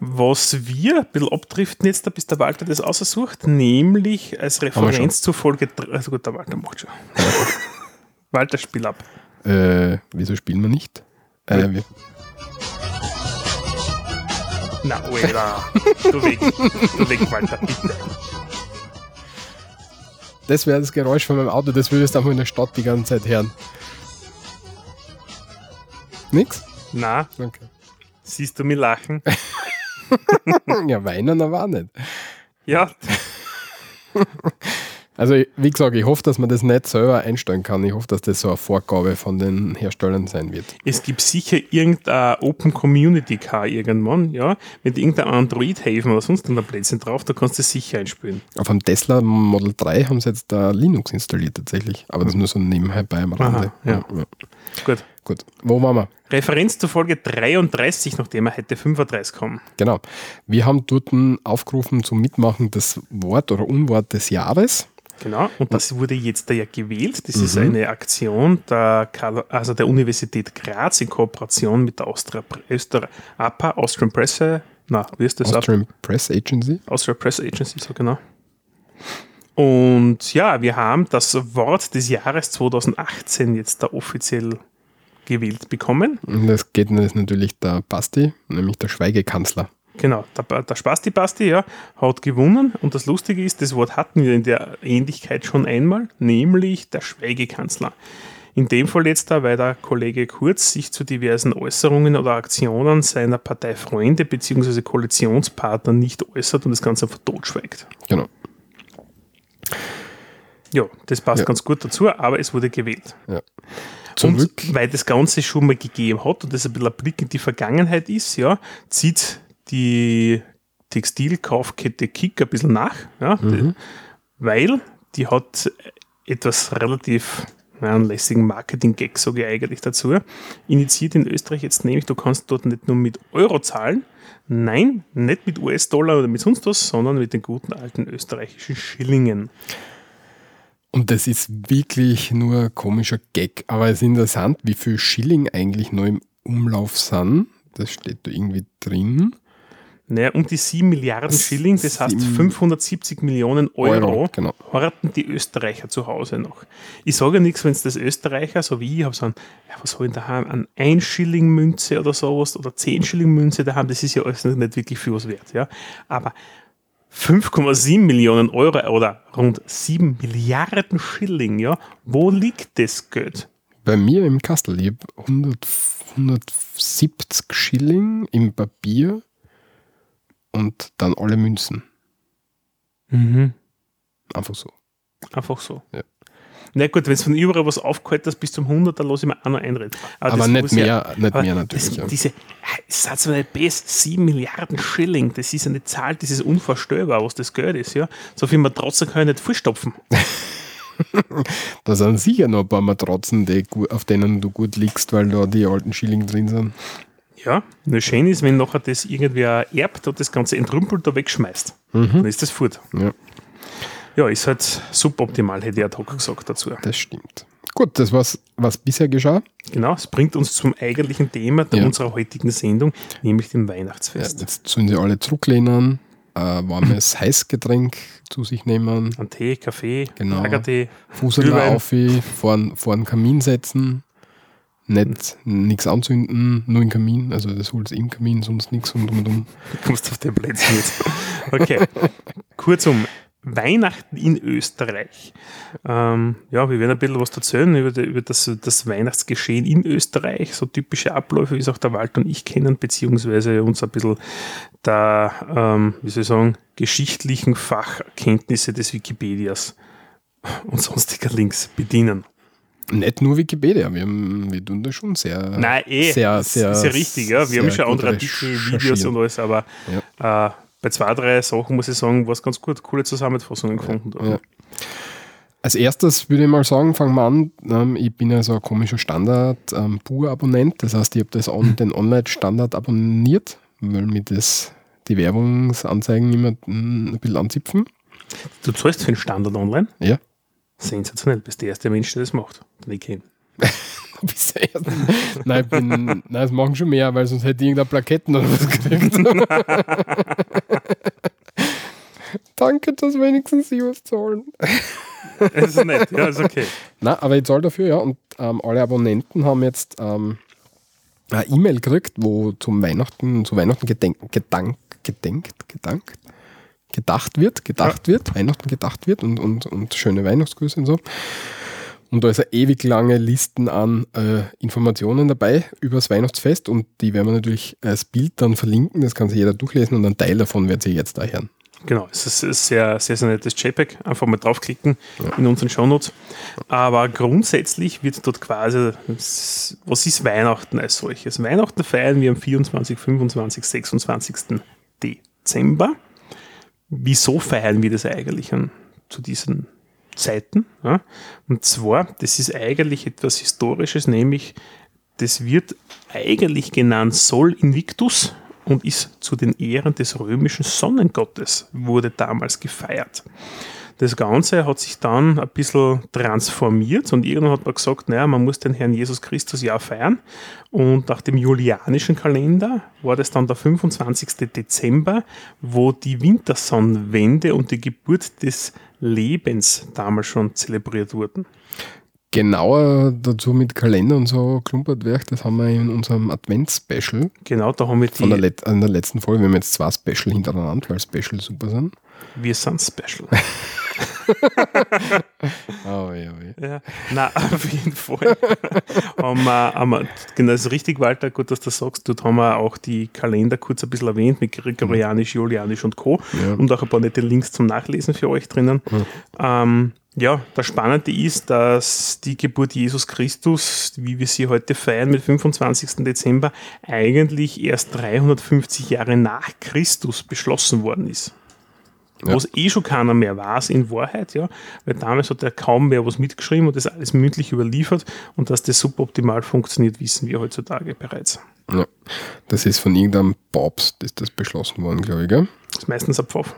Was wir ein bisschen abdriften jetzt, da bis der Walter das aussucht, nämlich als. Referenz zur Folge. dr- Also gut, der Walter macht schon. *laughs* Walter, spiel ab. Äh, wieso spielen wir nicht? Äh, wir, Na, Alter. du weg. Du weg, Walter, bitte. Das wäre das Geräusch von meinem Auto, das würdest du auch in der Stadt die ganze Zeit hören. Nix? Na, Okay. siehst du mich lachen? *laughs* ja, weinen aber auch nicht. Ja, *laughs* Also, wie gesagt, ich hoffe, dass man das nicht selber einstellen kann. Ich hoffe, dass das so eine Vorgabe von den Herstellern sein wird. Es gibt sicher irgendein Open Community Car irgendwann, ja. Mit irgendein Android-Haven oder sonst ein Plätzchen drauf, da kannst du es sicher einspielen. Auf einem Tesla Model 3 haben sie jetzt da Linux installiert tatsächlich. Aber das ist nur so nebenbei bei am Rande. ja. Gut. Gut. Wo waren wir? Referenz zur Folge 33, nachdem wir heute 35 kommen. Genau. Wir haben dort aufgerufen zum Mitmachen das Wort oder Unwort des Jahres. Genau, und das wurde jetzt da ja gewählt. Das mhm. ist eine Aktion der, also der Universität Graz in Kooperation mit der Austria, Öster, APA, Austrian Press, na, wie ist das? Austrian Press Agency. Austrian Press Agency, so genau. Und ja, wir haben das Wort des Jahres 2018 jetzt da offiziell gewählt bekommen. Und das geht natürlich der Basti, nämlich der Schweigekanzler. Genau, der, der Spasti Basti ja, hat gewonnen und das Lustige ist, das Wort hatten wir in der Ähnlichkeit schon einmal, nämlich der Schweigekanzler. In dem Fall jetzt da, weil der Kollege Kurz sich zu diversen Äußerungen oder Aktionen seiner Parteifreunde bzw. Koalitionspartner nicht äußert und das Ganze einfach totschweigt. Genau. Ja, das passt ja. ganz gut dazu, aber es wurde gewählt. Ja. Zurück. Und weil das Ganze schon mal gegeben hat und das ein bisschen ein Blick in die Vergangenheit ist, ja, zieht die Textilkaufkette Kick ein bisschen nach, ja, mhm. weil die hat etwas relativ ja, einen lässigen Marketing-Gag, sage ich eigentlich dazu, initiiert in Österreich jetzt nämlich, du kannst dort nicht nur mit Euro zahlen, nein, nicht mit US-Dollar oder mit sonst was, sondern mit den guten alten österreichischen Schillingen. Und das ist wirklich nur ein komischer Gag, aber es ist interessant, wie viel Schilling eigentlich noch im Umlauf sind. Das steht da irgendwie drin. Naja, um die 7 Milliarden Schilling, das heißt 570 Millionen Euro, Euro genau. horten die Österreicher zu Hause noch. Ich sage ja nichts, wenn es das Österreicher, so wie ich habe, so ein, ja, was soll ich da haben, an 1 Schilling Münze oder sowas oder 10 Schilling Münze da haben, das ist ja alles nicht wirklich viel was wert. Ja? Aber 5,7 Millionen Euro oder rund 7 Milliarden Schilling, ja, wo liegt das Geld? Bei mir im Kastel, ich habe 170 Schilling im Papier und dann alle Münzen. Mhm. Einfach so. Einfach so. Ja. Na gut, wenn es von überall was aufgehalten hast bis zum 100, dann lasse ich mir auch noch einreden. Aber, aber nicht, mehr, ja, nicht mehr natürlich. Das, ja. Diese, Satz mal best 7 Milliarden Schilling, das ist eine Zahl, das ist unvorstellbar, was das Geld ist. Ja? So viel Matratzen kann ich nicht vollstopfen. *laughs* da sind sicher noch ein paar Matratzen, die, auf denen du gut liegst, weil da die alten Schilling drin sind. Ja, nur schön ist, wenn nachher das irgendwer erbt und das Ganze entrümpelt da wegschmeißt. Mhm. Dann ist das fort. Ja. ja, ist halt suboptimal, hätte ich auch gesagt dazu. Das stimmt. Gut, das war's, was bisher geschah. Genau, es bringt uns zum eigentlichen Thema ja. unserer heutigen Sendung, nämlich dem Weihnachtsfest. Ja, jetzt sollen sie alle zurücklehnen, äh, warmes *laughs* Heißgetränk zu sich nehmen. Ein Tee, Kaffee, genau. Lagertee, Fußball auf, vor, vor den Kamin setzen nicht nichts anzünden, nur im Kamin, also das holst im Kamin, sonst nichts und um und um. Du kommst auf den Plätzchen jetzt. Okay. Kurzum, Weihnachten in Österreich. Ähm, ja, wir werden ein bisschen was erzählen über, die, über das, das, Weihnachtsgeschehen in Österreich, so typische Abläufe, wie es auch der Walter und ich kennen, beziehungsweise uns ein bisschen der, ähm, wie soll ich sagen, geschichtlichen Fachkenntnisse des Wikipedias und sonstiger Links bedienen. Nicht nur Wikipedia, wir, haben, wir tun da schon sehr. Nein, eh, sehr, sehr, ist ja richtig, ja. Wir haben schon andere Artikel, Videos und alles, aber ja. äh, bei zwei, drei Sachen muss ich sagen, war es ganz gut, coole Zusammenfassungen gefunden. Ja. Als erstes würde ich mal sagen, fangen wir an. Ähm, ich bin ja so ein komischer Standard-Pur-Abonnent, ähm, das heißt, ich habe das on, den Online-Standard abonniert, weil mir das die Werbungsanzeigen immer hm, ein bisschen anzipfen. Du zahlst für den Standard online? Ja. Sensationell, bist der erste Mensch, der das macht, den ich kenne. bist der erste. *laughs* Nein, ich bin, nein, das machen schon mehr, weil sonst hätte ich irgendeine Plaketten oder was gekriegt. *laughs* Danke, dass wenigstens Sie was zahlen. *laughs* Das ist nett, ja, ist okay. Nein, aber ich zahle dafür, ja. Und ähm, alle Abonnenten haben jetzt ähm, eine E-Mail gekriegt, wo zum Weihnachten, zu Weihnachten gedenk, gedank, gedenkt, gedankt, gedacht wird, gedacht ja. wird, Weihnachten gedacht wird und, und, und schöne Weihnachtsgrüße und so. Und da ist eine ewig lange Listen an äh, Informationen dabei über das Weihnachtsfest und die werden wir natürlich als Bild dann verlinken, das kann sich jeder durchlesen und ein Teil davon wird sich jetzt da hören. Genau, es ist ein sehr, sehr, sehr nettes JPEG. Einfach mal draufklicken in unseren Shownotes. Aber grundsätzlich wird dort quasi, was ist Weihnachten als solches? Weihnachten feiern wir am 24., 25., 26. Dezember. Wieso feiern wir das eigentlich an, zu diesen Zeiten? Ja? Und zwar, das ist eigentlich etwas Historisches, nämlich das wird eigentlich genannt Sol Invictus und ist zu den Ehren des römischen Sonnengottes, wurde damals gefeiert. Das Ganze hat sich dann ein bisschen transformiert und irgendwann hat man gesagt, naja, man muss den Herrn Jesus Christus ja feiern. Und nach dem julianischen Kalender war das dann der 25. Dezember, wo die Wintersonnenwende und die Geburt des Lebens damals schon zelebriert wurden genauer dazu mit Kalender und so klumpert wird, das haben wir in unserem Advents-Special. Genau, da haben wir die. Von der, Let in der letzten Folge, wir haben jetzt zwei Special hintereinander, weil Special super sind. Wir sind Special. *laughs* oh, ja, ja. ja. Nein, auf jeden Fall. *laughs* haben wir, haben wir, genau, das ist richtig, Walter, gut, dass du das sagst. Dort haben wir auch die Kalender kurz ein bisschen erwähnt mit Gregorianisch, Julianisch und Co. Ja. Und auch ein paar nette Links zum Nachlesen für euch drinnen. Ja. Ähm, ja, das Spannende ist, dass die Geburt Jesus Christus, wie wir sie heute feiern, mit 25. Dezember, eigentlich erst 350 Jahre nach Christus beschlossen worden ist. Ja. Was eh schon keiner mehr weiß in Wahrheit, ja, weil damals hat ja kaum mehr was mitgeschrieben und das alles mündlich überliefert und dass das suboptimal funktioniert, wissen wir heutzutage bereits. Ja, das ist von irgendeinem Papst, ist das beschlossen worden, glaube ich, gell? Das ist meistens ein Pfaff.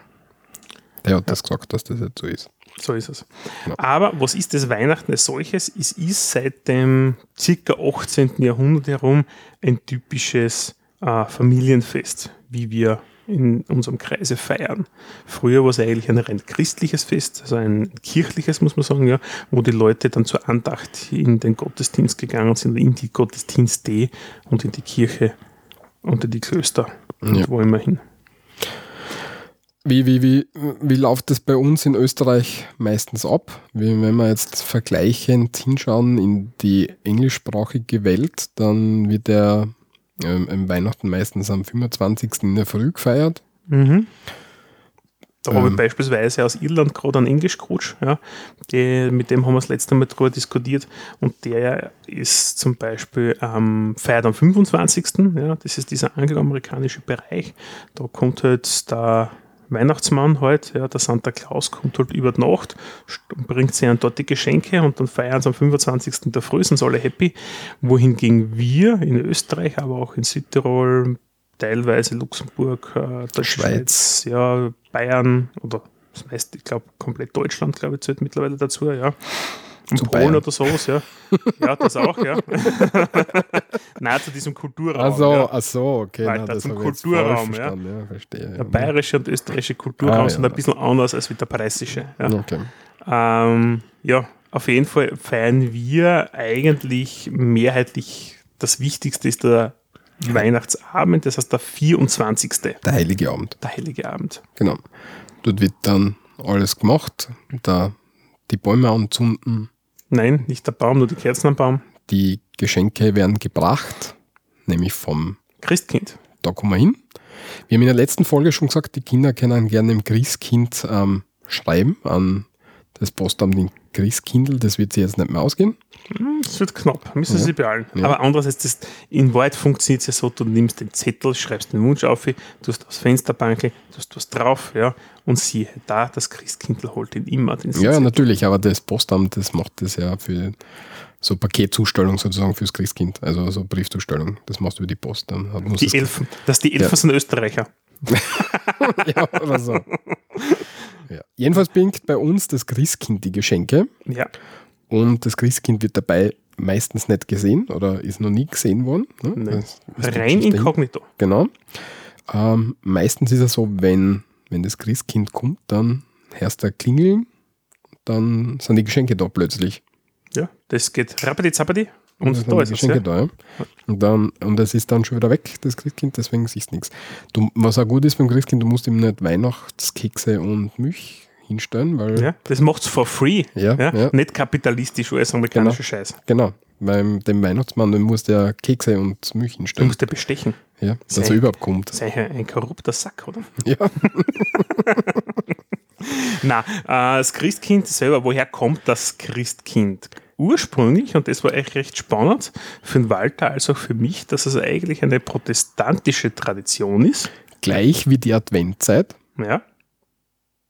Der hat ja. das gesagt, dass das jetzt so ist. So ist es. Ja. Aber was ist das Weihnachten als solches? Es ist seit dem circa 18. Jahrhundert herum ein typisches äh, Familienfest, wie wir in unserem Kreise feiern. Früher war es eigentlich ein rein christliches Fest, also ein kirchliches, muss man sagen, ja, wo die Leute dann zur Andacht in den Gottesdienst gegangen sind, in die Gottesdienste und in die Kirche und in die Klöster und ja. wo immer hin. Wie, wie, wie, wie läuft das bei uns in Österreich meistens ab? Wie, wenn wir jetzt vergleichend hinschauen in die englischsprachige Welt, dann wird der ähm, im Weihnachten meistens am 25. in der Früh gefeiert. Mhm. Da habe ich ähm. beispielsweise aus Irland gerade einen Englisch-Coach, ja, die, mit dem haben wir das letzte Mal drüber diskutiert und der ist zum Beispiel ähm, feiert am 25. Ja, das ist dieser angloamerikanische Bereich. Da kommt halt der Weihnachtsmann halt, ja, der Santa Claus kommt halt über die Nacht, bringt sie an dort die Geschenke und dann feiern sie am 25. der Früh, sind alle happy. Wohingegen wir in Österreich, aber auch in Südtirol, teilweise Luxemburg, äh, der Schweiz, Schweiz, ja, Bayern oder das meiste, ich glaube, komplett Deutschland, glaube ich, zählt mittlerweile dazu, ja. Und Polen Bayern. oder sowas, ja. *laughs* Ja, das auch, ja. *laughs* Nein, zu diesem Kulturraum. Ach so, ja. ach so okay. Weiter na, zum Kulturraum, ja. ja. verstehe. Der bayerische und österreichische Kulturraum ah, sind ein bisschen anders als der preußische. Ja. Okay. Ähm, ja, auf jeden Fall feiern wir eigentlich mehrheitlich, das Wichtigste ist der Weihnachtsabend, das heißt der 24. Der Heilige Abend. Der Heilige Abend. Genau. Dort wird dann alles gemacht, da die Bäume anzünden, Nein, nicht der Baum, nur die Kerzen am Baum. Die Geschenke werden gebracht, nämlich vom Christkind. Da kommen wir hin. Wir haben in der letzten Folge schon gesagt, die Kinder können gerne dem Christkind ähm, schreiben an das Postamt in Christkindl. Das wird sich jetzt nicht mehr ausgehen. Es hm, wird knapp, müssen ja. sie beeilen. Ja. Aber andererseits, das, in Wahrheit funktioniert es ja so, du nimmst den Zettel, schreibst den Wunsch auf, tust aufs Fensterbankel, tust was drauf, ja, und siehe da, das Christkindl holt ihn immer. Den ja, Zettel. natürlich, aber das Postamt, das macht das ja für so Paketzustellung sozusagen fürs Christkind, also so Briefzustellung. Das machst du über die Post. Dann die Elfen, dass die Elfen ja. sind Österreicher. *laughs* ja, oder so. *laughs* Ja. Jedenfalls bringt bei uns das Christkind die Geschenke. Ja. Und das Christkind wird dabei meistens nicht gesehen oder ist noch nie gesehen worden. Ne? Rein inkognito. Genau. Ähm, meistens ist es so, wenn, wenn das Christkind kommt, dann hörst du klingeln, dann sind die Geschenke da plötzlich. Ja, das geht rappidi zappidi und, und da ist es. Ja. Da, ja. Und, dann, und es ist dann schon wieder weg, das Christkind, deswegen siehst du nichts. Du, was auch gut ist beim Christkind, du musst ihm nicht Weihnachtskekse und Milch hinstellen, weil. Ja, das macht es for free. Ja, ja. Nicht kapitalistisch US-amerikanischer genau, Scheiß. Genau. beim dem Weihnachtsmann, dann muss der Kekse und Milch Du hinstellen. musst ja bestechen. Ja, dass Sei- er überhaupt kommt. Sei ein, ein korrupter Sack, oder? Ja. *laughs* Na, äh, das Christkind selber, woher kommt das Christkind? Ursprünglich, und das war echt recht spannend, für den Walter als auch für mich, dass es eigentlich eine protestantische Tradition ist. Gleich wie die Adventzeit. Ja,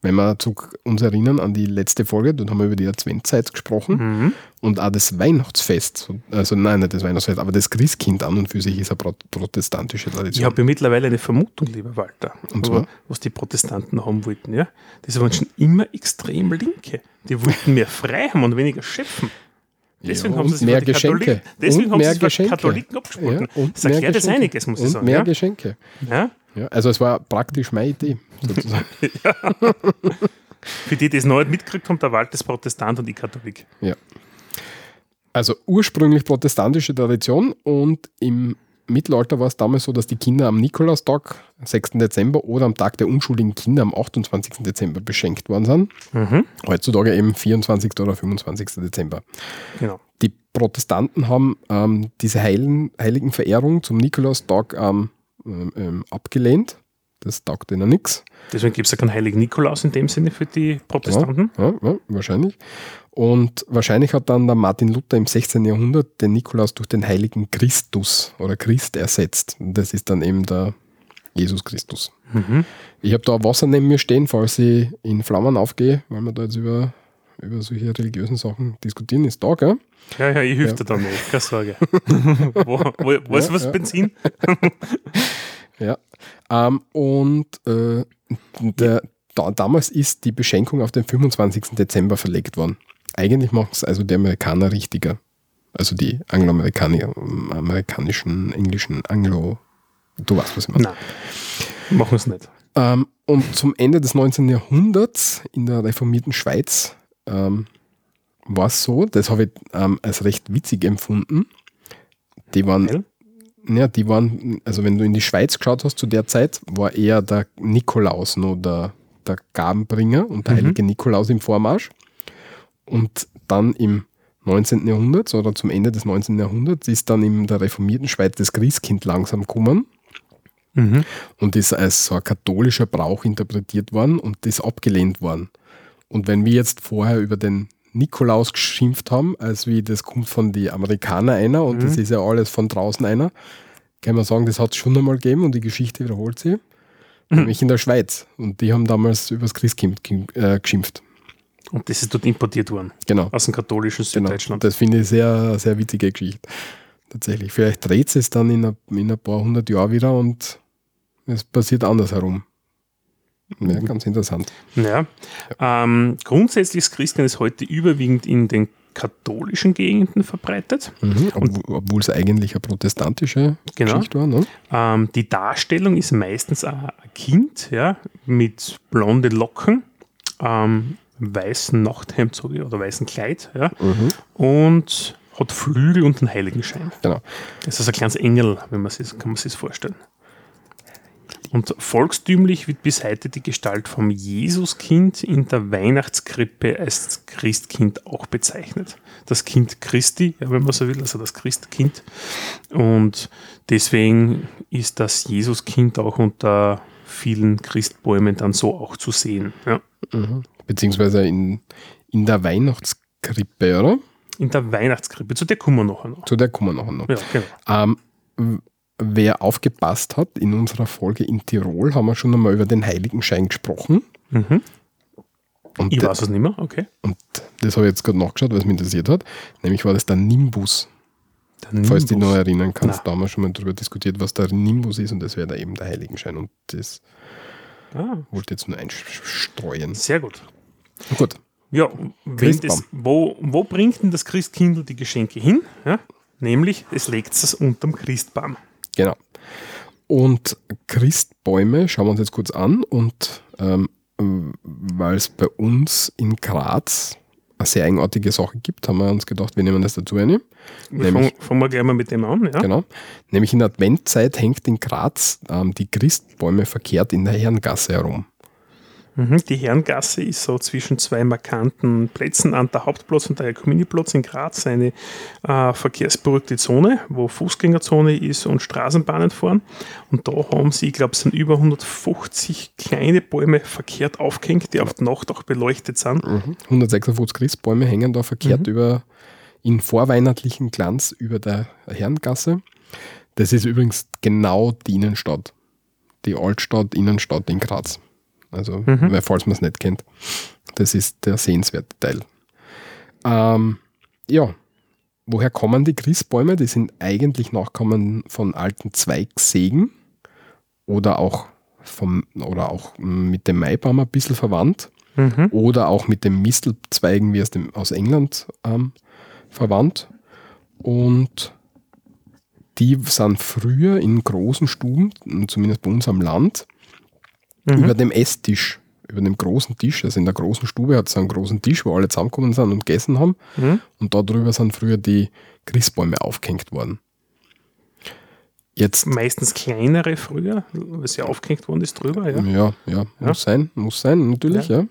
Wenn wir uns erinnern an die letzte Folge, dann haben wir über die Adventzeit gesprochen mhm. und auch das Weihnachtsfest, also nein, nicht das Weihnachtsfest, aber das Christkind an und für sich ist eine pro- protestantische Ich Tradition. habe ja mittlerweile eine Vermutung, lieber Walter, Und zwar? aber was die Protestanten haben wollten. Ja? Das waren schon immer extrem Linke. Die wollten mehr frei haben und weniger schöpfen. Deswegen Ja, haben sie sich mehr Geschenke. Katholiken, deswegen haben mehr sie Geschenke. Katholiken abgespalten. und das erklärt jetzt Geschenke. einiges, muss ich sagen. mehr Ja? Geschenke. Ja? Ja, also es war praktisch meine Idee, sozusagen. *laughs* Für die, die es noch nicht mitgekriegt haben, der Walter ist Protestant und ich Katholik. ja. Also ursprünglich protestantische Tradition und im Mittelalter war es damals so, dass die Kinder am Nikolaustag, 6. Dezember, oder am Tag der unschuldigen Kinder am 28. Dezember beschenkt worden sind. Mhm. Heutzutage eben 24. oder 25. Dezember. Genau. Die Protestanten haben ähm, diese heiligen, heiligen Verehrung zum Nikolaustag ähm, ähm, abgelehnt. Das taugt ihnen nichts. Deswegen gibt es ja keinen heiligen Nikolaus in dem Sinne für die Protestanten. Ja, ja, wahrscheinlich. Und wahrscheinlich hat dann der Martin Luther im 16. Jahrhundert den Nikolaus durch den heiligen Christus oder Christ ersetzt. Und das ist dann eben der Jesus Christus. Mhm. Ich habe da Wasser neben mir stehen, falls ich in Flammen aufgehe, weil wir da jetzt über, über solche religiösen Sachen diskutieren. Ist da, gell? Ja, ja, ich hilf Ja. dir dann nicht, keine Sorge. *laughs* wo, wo, weißt du, was ja. Benzin? *laughs* Ja. Ähm, und äh, der, da, damals ist die Beschenkung auf den 25. Dezember verlegt worden. Eigentlich macht es also die Amerikaner richtiger. Also die Angloamerikaner, ähm, amerikanischen, englischen, Anglo. Du weißt, was ich meine. Nein, machen wir es nicht. Ähm, und zum Ende des 19. Jahrhunderts in der reformierten Schweiz ähm, war es so, das habe ich ähm, als recht witzig empfunden. Die waren? Ja, die waren, also wenn du in die Schweiz geschaut hast zu der Zeit, war eher der Nikolaus noch der, der Gabenbringer und der Mhm. heilige Nikolaus im Vormarsch. Und dann im 19. Jahrhundert oder zum Ende des 19. Jahrhunderts ist dann in der reformierten Schweiz das Christkind langsam gekommen Mhm. und ist als so ein katholischer Brauch interpretiert worden und ist abgelehnt worden. Und wenn wir jetzt vorher über den Nikolaus geschimpft haben, als wie das kommt von den Amerikanern einer und Mhm. das ist ja alles von draußen einer, kann man sagen, das hat es schon einmal gegeben und die Geschichte wiederholt sich. Mhm. Nämlich in der Schweiz. Und die haben damals über das Christkind äh, geschimpft. Und das ist dort importiert worden, Genau. aus dem katholischen genau. Süddeutschland. Das finde ich sehr, sehr witzige Geschichte. Tatsächlich. Vielleicht dreht es dann in ein, in ein paar hundert Jahren wieder und es passiert andersherum. Ja, ganz interessant. Ja. Ähm, grundsätzlich ist Christkind ist heute überwiegend in den katholischen Gegenden verbreitet. Mhm. Obwohl es eigentlich eine protestantische Genau. Geschichte war. Ne? Ähm, die Darstellung ist meistens ein Kind ja, mit blonde Locken, ähm, weißen Nachthemd oder weißen Kleid ja, Mhm. und hat Flügel und einen Heiligenschein. Genau. Das ist ein kleines Engel, wenn man sich, kann man sich das vorstellen. Und volkstümlich wird bis heute die Gestalt vom Jesuskind in der Weihnachtskrippe als Christkind auch bezeichnet. Das Kind Christi, ja, wenn man so will, also das Christkind. Und deswegen ist das Jesuskind auch unter vielen Christbäumen dann so auch zu sehen. Ja. Mhm. Beziehungsweise in, in der Weihnachtskrippe, oder? In der Weihnachtskrippe, zu der kommen wir nachher noch. Zu der kommen wir nachher noch. Ja, genau. Ähm, wer aufgepasst hat, in unserer Folge in Tirol haben wir schon einmal über den Heiligenschein gesprochen. Mhm. Und, Ich weiß es nicht mehr, okay. und das habe ich jetzt gerade nachgeschaut, was mich interessiert hat. Nämlich war das der Nimbus. Der Falls du dich Nimbus. noch erinnern kannst, Na. da haben wir schon mal darüber diskutiert, was der Nimbus ist und das wäre da eben der Heiligenschein. Und das Ah, wollte ich jetzt nur einstreuen. sehr gut. Gut. Ja, das, wo, wo bringt denn das Christkindl die Geschenke hin? Ja? Nämlich, es legt es unterm Christbaum. Genau. Und Christbäume schauen wir uns jetzt kurz an und ähm, weil es bei uns in Graz eine sehr eigenartige Sache gibt, haben wir uns gedacht, wir nehmen das dazu eine. Nämlich- fangen, fangen wir gleich mal mit dem an. Ja? Genau. Nämlich in der Adventzeit hängt in Graz ähm, die Christbäume verkehrt in der Herrengasse herum. Mhm, die Herrengasse ist so zwischen zwei markanten Plätzen an der Hauptplatz und der Kommuniplatz in Graz eine äh, verkehrsberuhigte Zone, wo Fußgängerzone ist und Straßenbahnen fahren. Und da haben sie, ich glaube, es sind über 150 kleine Bäume verkehrt aufgehängt, die auf der Nacht auch beleuchtet sind. Mhm. 156 Christbäume hängen da verkehrt Mhm. über in vorweihnachtlichen Glanz über der Herrengasse. Das ist übrigens genau die Innenstadt. Die Altstadt, Innenstadt in Graz. Also, Mhm. falls man es nicht kennt, das ist der sehenswerte Teil. Ähm, ja, woher kommen die Christbäume? Die sind eigentlich Nachkommen von alten Zweigsägen oder auch, vom, oder auch mit dem Maibaum ein bisschen verwandt Mhm. oder auch mit den Mistelzweigen wie aus, dem, aus England ähm, verwandt. Und die sind früher in großen Stuben, zumindest bei uns am Land, Mhm. über dem Esstisch, über dem großen Tisch, also in der großen Stube hat es einen großen Tisch, wo alle zusammengekommen sind und gegessen haben. Mhm. Und da drüber sind früher die Christbäume aufgehängt worden. Jetzt Meistens kleinere früher, weil sie aufgehängt worden ist drüber. Ja. Ja, ja, muss sein, muss sein, natürlich, ja.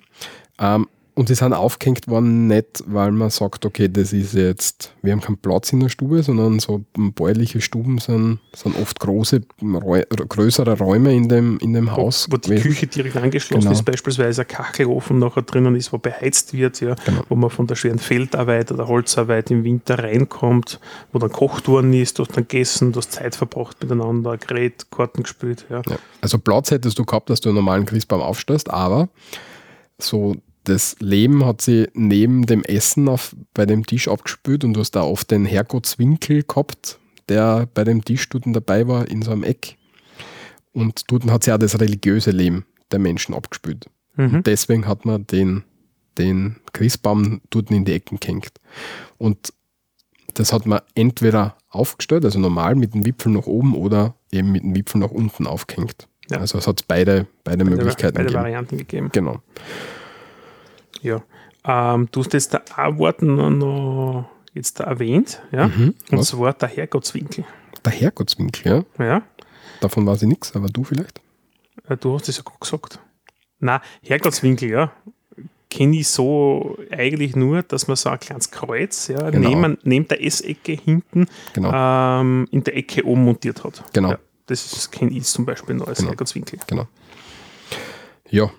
Ähm, und die sind aufgehängt worden nicht, weil man sagt, okay, das ist jetzt, wir haben keinen Platz in der Stube, sondern so bäuerliche Stuben sind, sind oft große, Räu größere Räume in dem, in dem Haus. Wo, wo die gewesen. Küche direkt angeschlossen Genau. ist, beispielsweise ein Kachelofen nachher drinnen ist, wo beheizt wird, ja, Genau. wo man von der schweren Feldarbeit oder Holzarbeit im Winter reinkommt, wo dann kocht worden ist, du hast dann gegessen, du hast Zeit verbracht miteinander, geredet, Karten gespielt. Ja. Ja. Also Platz hättest du gehabt, dass du einen normalen Christbaum aufstellst, aber so das Leben hat sie neben dem Essen auf, bei dem Tisch abgespült und du hast da oft den Herrgottswinkel gehabt, der bei dem Tisch dort dabei war, in so einem Eck. Und dort hat sie auch das religiöse Leben der Menschen abgespült. Mhm. Und deswegen hat man den, den Christbaum dort in die Ecken gehängt. Und das hat man entweder aufgestellt, also normal mit dem Wipfel nach oben oder eben mit dem Wipfel nach unten aufgehängt. Ja. Also es hat beide, beide, Möglichkeiten Beide gegeben. Varianten gegeben. Genau. Ja. Ähm, du hast jetzt da ein Wort noch, noch jetzt da erwähnt, ja? Mhm. und Was? zwar der Herrgottswinkel. Der Herrgottswinkel, ja. Ja? Davon weiß ich nichts, aber du vielleicht? Äh, Du hast es ja gerade gesagt. Na, Herrgottswinkel, ja. Kenne ich so eigentlich nur, dass man so ein kleines Kreuz ja, Genau. neben, neben der Essecke hinten Genau. ähm, in der Ecke oben montiert hat. Genau. Ja, das kenne ich zum Beispiel noch als Genau. Herrgottswinkel. Genau. Ja,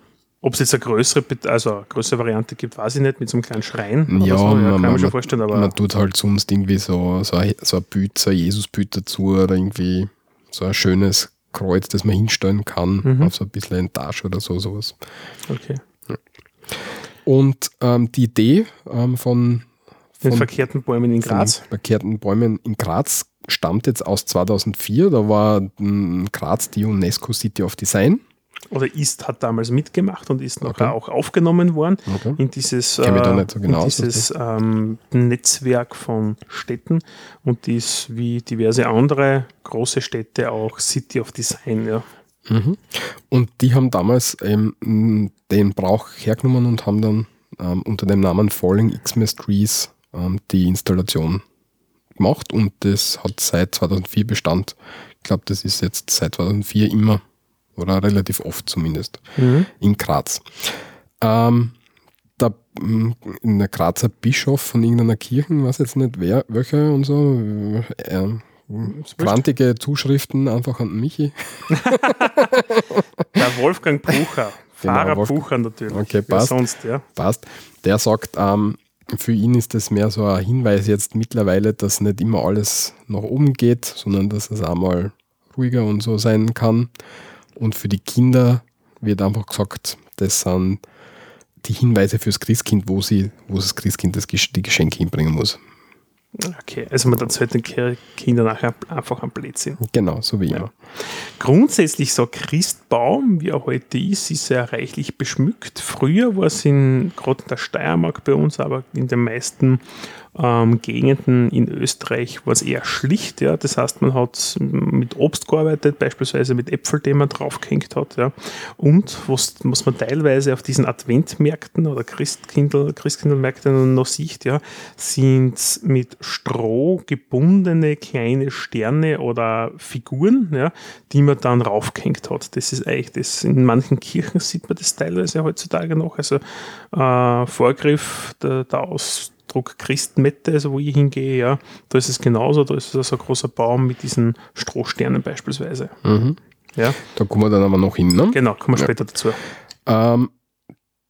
Ob es jetzt eine größere, also eine größere Variante gibt, weiß ich nicht, mit so einem kleinen Schrein. Ja, so. ja man- kann man schon vorstellen, aber man tut halt sonst irgendwie so, so ein, so ein Bild, so ein Jesusbild dazu oder irgendwie so ein schönes Kreuz, das man hinstellen kann, Mhm. auf so ein bisschen eine Tasche oder so, sowas. okay. Und ähm, die Idee ähm, von, Den von verkehrten Bäumen in Graz. den verkehrten Bäumen in Graz stammt jetzt aus 2004. Da war Graz die UNESCO City of Design. Oder ist, hat damals mitgemacht und ist Okay. nachher auch aufgenommen worden Okay. in dieses, äh, so genau in dieses ähm, Netzwerk von Städten und ist wie diverse andere große Städte auch City of Design. Ja. Mhm. Und die haben damals ähm, den Brauch hergenommen und haben dann ähm, unter dem Namen Falling Xmas Trees ähm, die Installation gemacht und das hat seit 2004 Bestand. Ich glaube, das ist jetzt seit 2004 immer oder relativ oft zumindest in Graz. Ähm, der, m, in der Grazer Bischof von irgendeiner Kirche, weiß jetzt nicht wer, welche und so, äh, quantige Zuschriften einfach an Michi. *laughs* Der Wolfgang Bucher, *laughs* Pfarrer Genau, Wolf- Bucher natürlich. Okay, Wer passt. sonst, ja. passt. Der sagt, ähm, für ihn ist das mehr so ein Hinweis jetzt mittlerweile, dass nicht immer alles nach oben geht, sondern dass es auch mal ruhiger und so sein kann. Und für die Kinder wird einfach gesagt, das sind die Hinweise fürs Christkind, wo sie, wo das Christkind das, die Geschenke hinbringen muss. Okay, also man erzählt den Ki- Kindern nachher einfach am Blödsinn. Genau, so wie Ja. immer. Grundsätzlich so ein Christbaum, wie er heute ist, ist sehr reichlich beschmückt. Früher war es in, gerade in der Steiermark bei uns, aber in den meisten ähm, Gegenden in Österreich war es eher schlicht. Ja. Das heißt, man hat mit Obst gearbeitet, beispielsweise mit Äpfel, die man draufgehängt hat. Ja. Und was, was man teilweise auf diesen Adventmärkten oder Christkindl, Christkindlmärkten noch sieht, ja, sind mit Stroh gebundene kleine Sterne oder Figuren, ja, die man dann raufgehängt hat. Das ist eigentlich das. In manchen Kirchen sieht man das teilweise heutzutage noch. Also äh, Vorgriff, der, der Ausdruck Christmette, also wo ich hingehe, ja, da ist es genauso. Da ist es so ein großer Baum mit diesen Strohsternen beispielsweise. Mhm. Ja, Da kommen wir dann aber noch hin. Ne? genau, kommen wir Ja. später dazu. Ähm,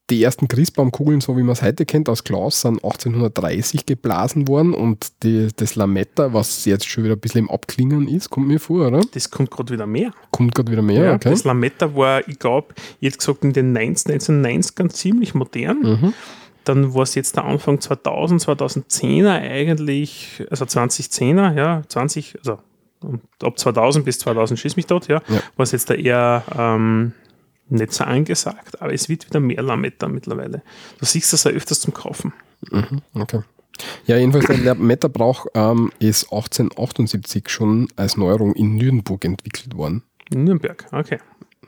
die ersten Christbaumkugeln, so wie man es heute kennt, aus Glas, sind 1830 geblasen worden und die, das Lametta, was jetzt schon wieder ein bisschen im Abklingen ist, kommt mir vor, oder? Das kommt gerade wieder mehr. Kommt gerade wieder mehr, Ja, okay. Das Lametta war, ich glaube, jetzt gesagt, in den 19, 1990ern ziemlich modern. Mhm. Dann war es jetzt der Anfang 2000, 2010er eigentlich, also 2010er, ja, 20, also ab 2000 bis 2000 schieß mich dort, ja, Ja. war es jetzt da eher ähm, nicht so angesagt, aber es wird wieder mehr Lametta mittlerweile. Du siehst das ja öfters zum Kaufen. Mhm, okay. Ja, jedenfalls der Lametta-Brauch ähm, ist 1878 schon als Neuerung in Nürnberg entwickelt worden. In Nürnberg, okay.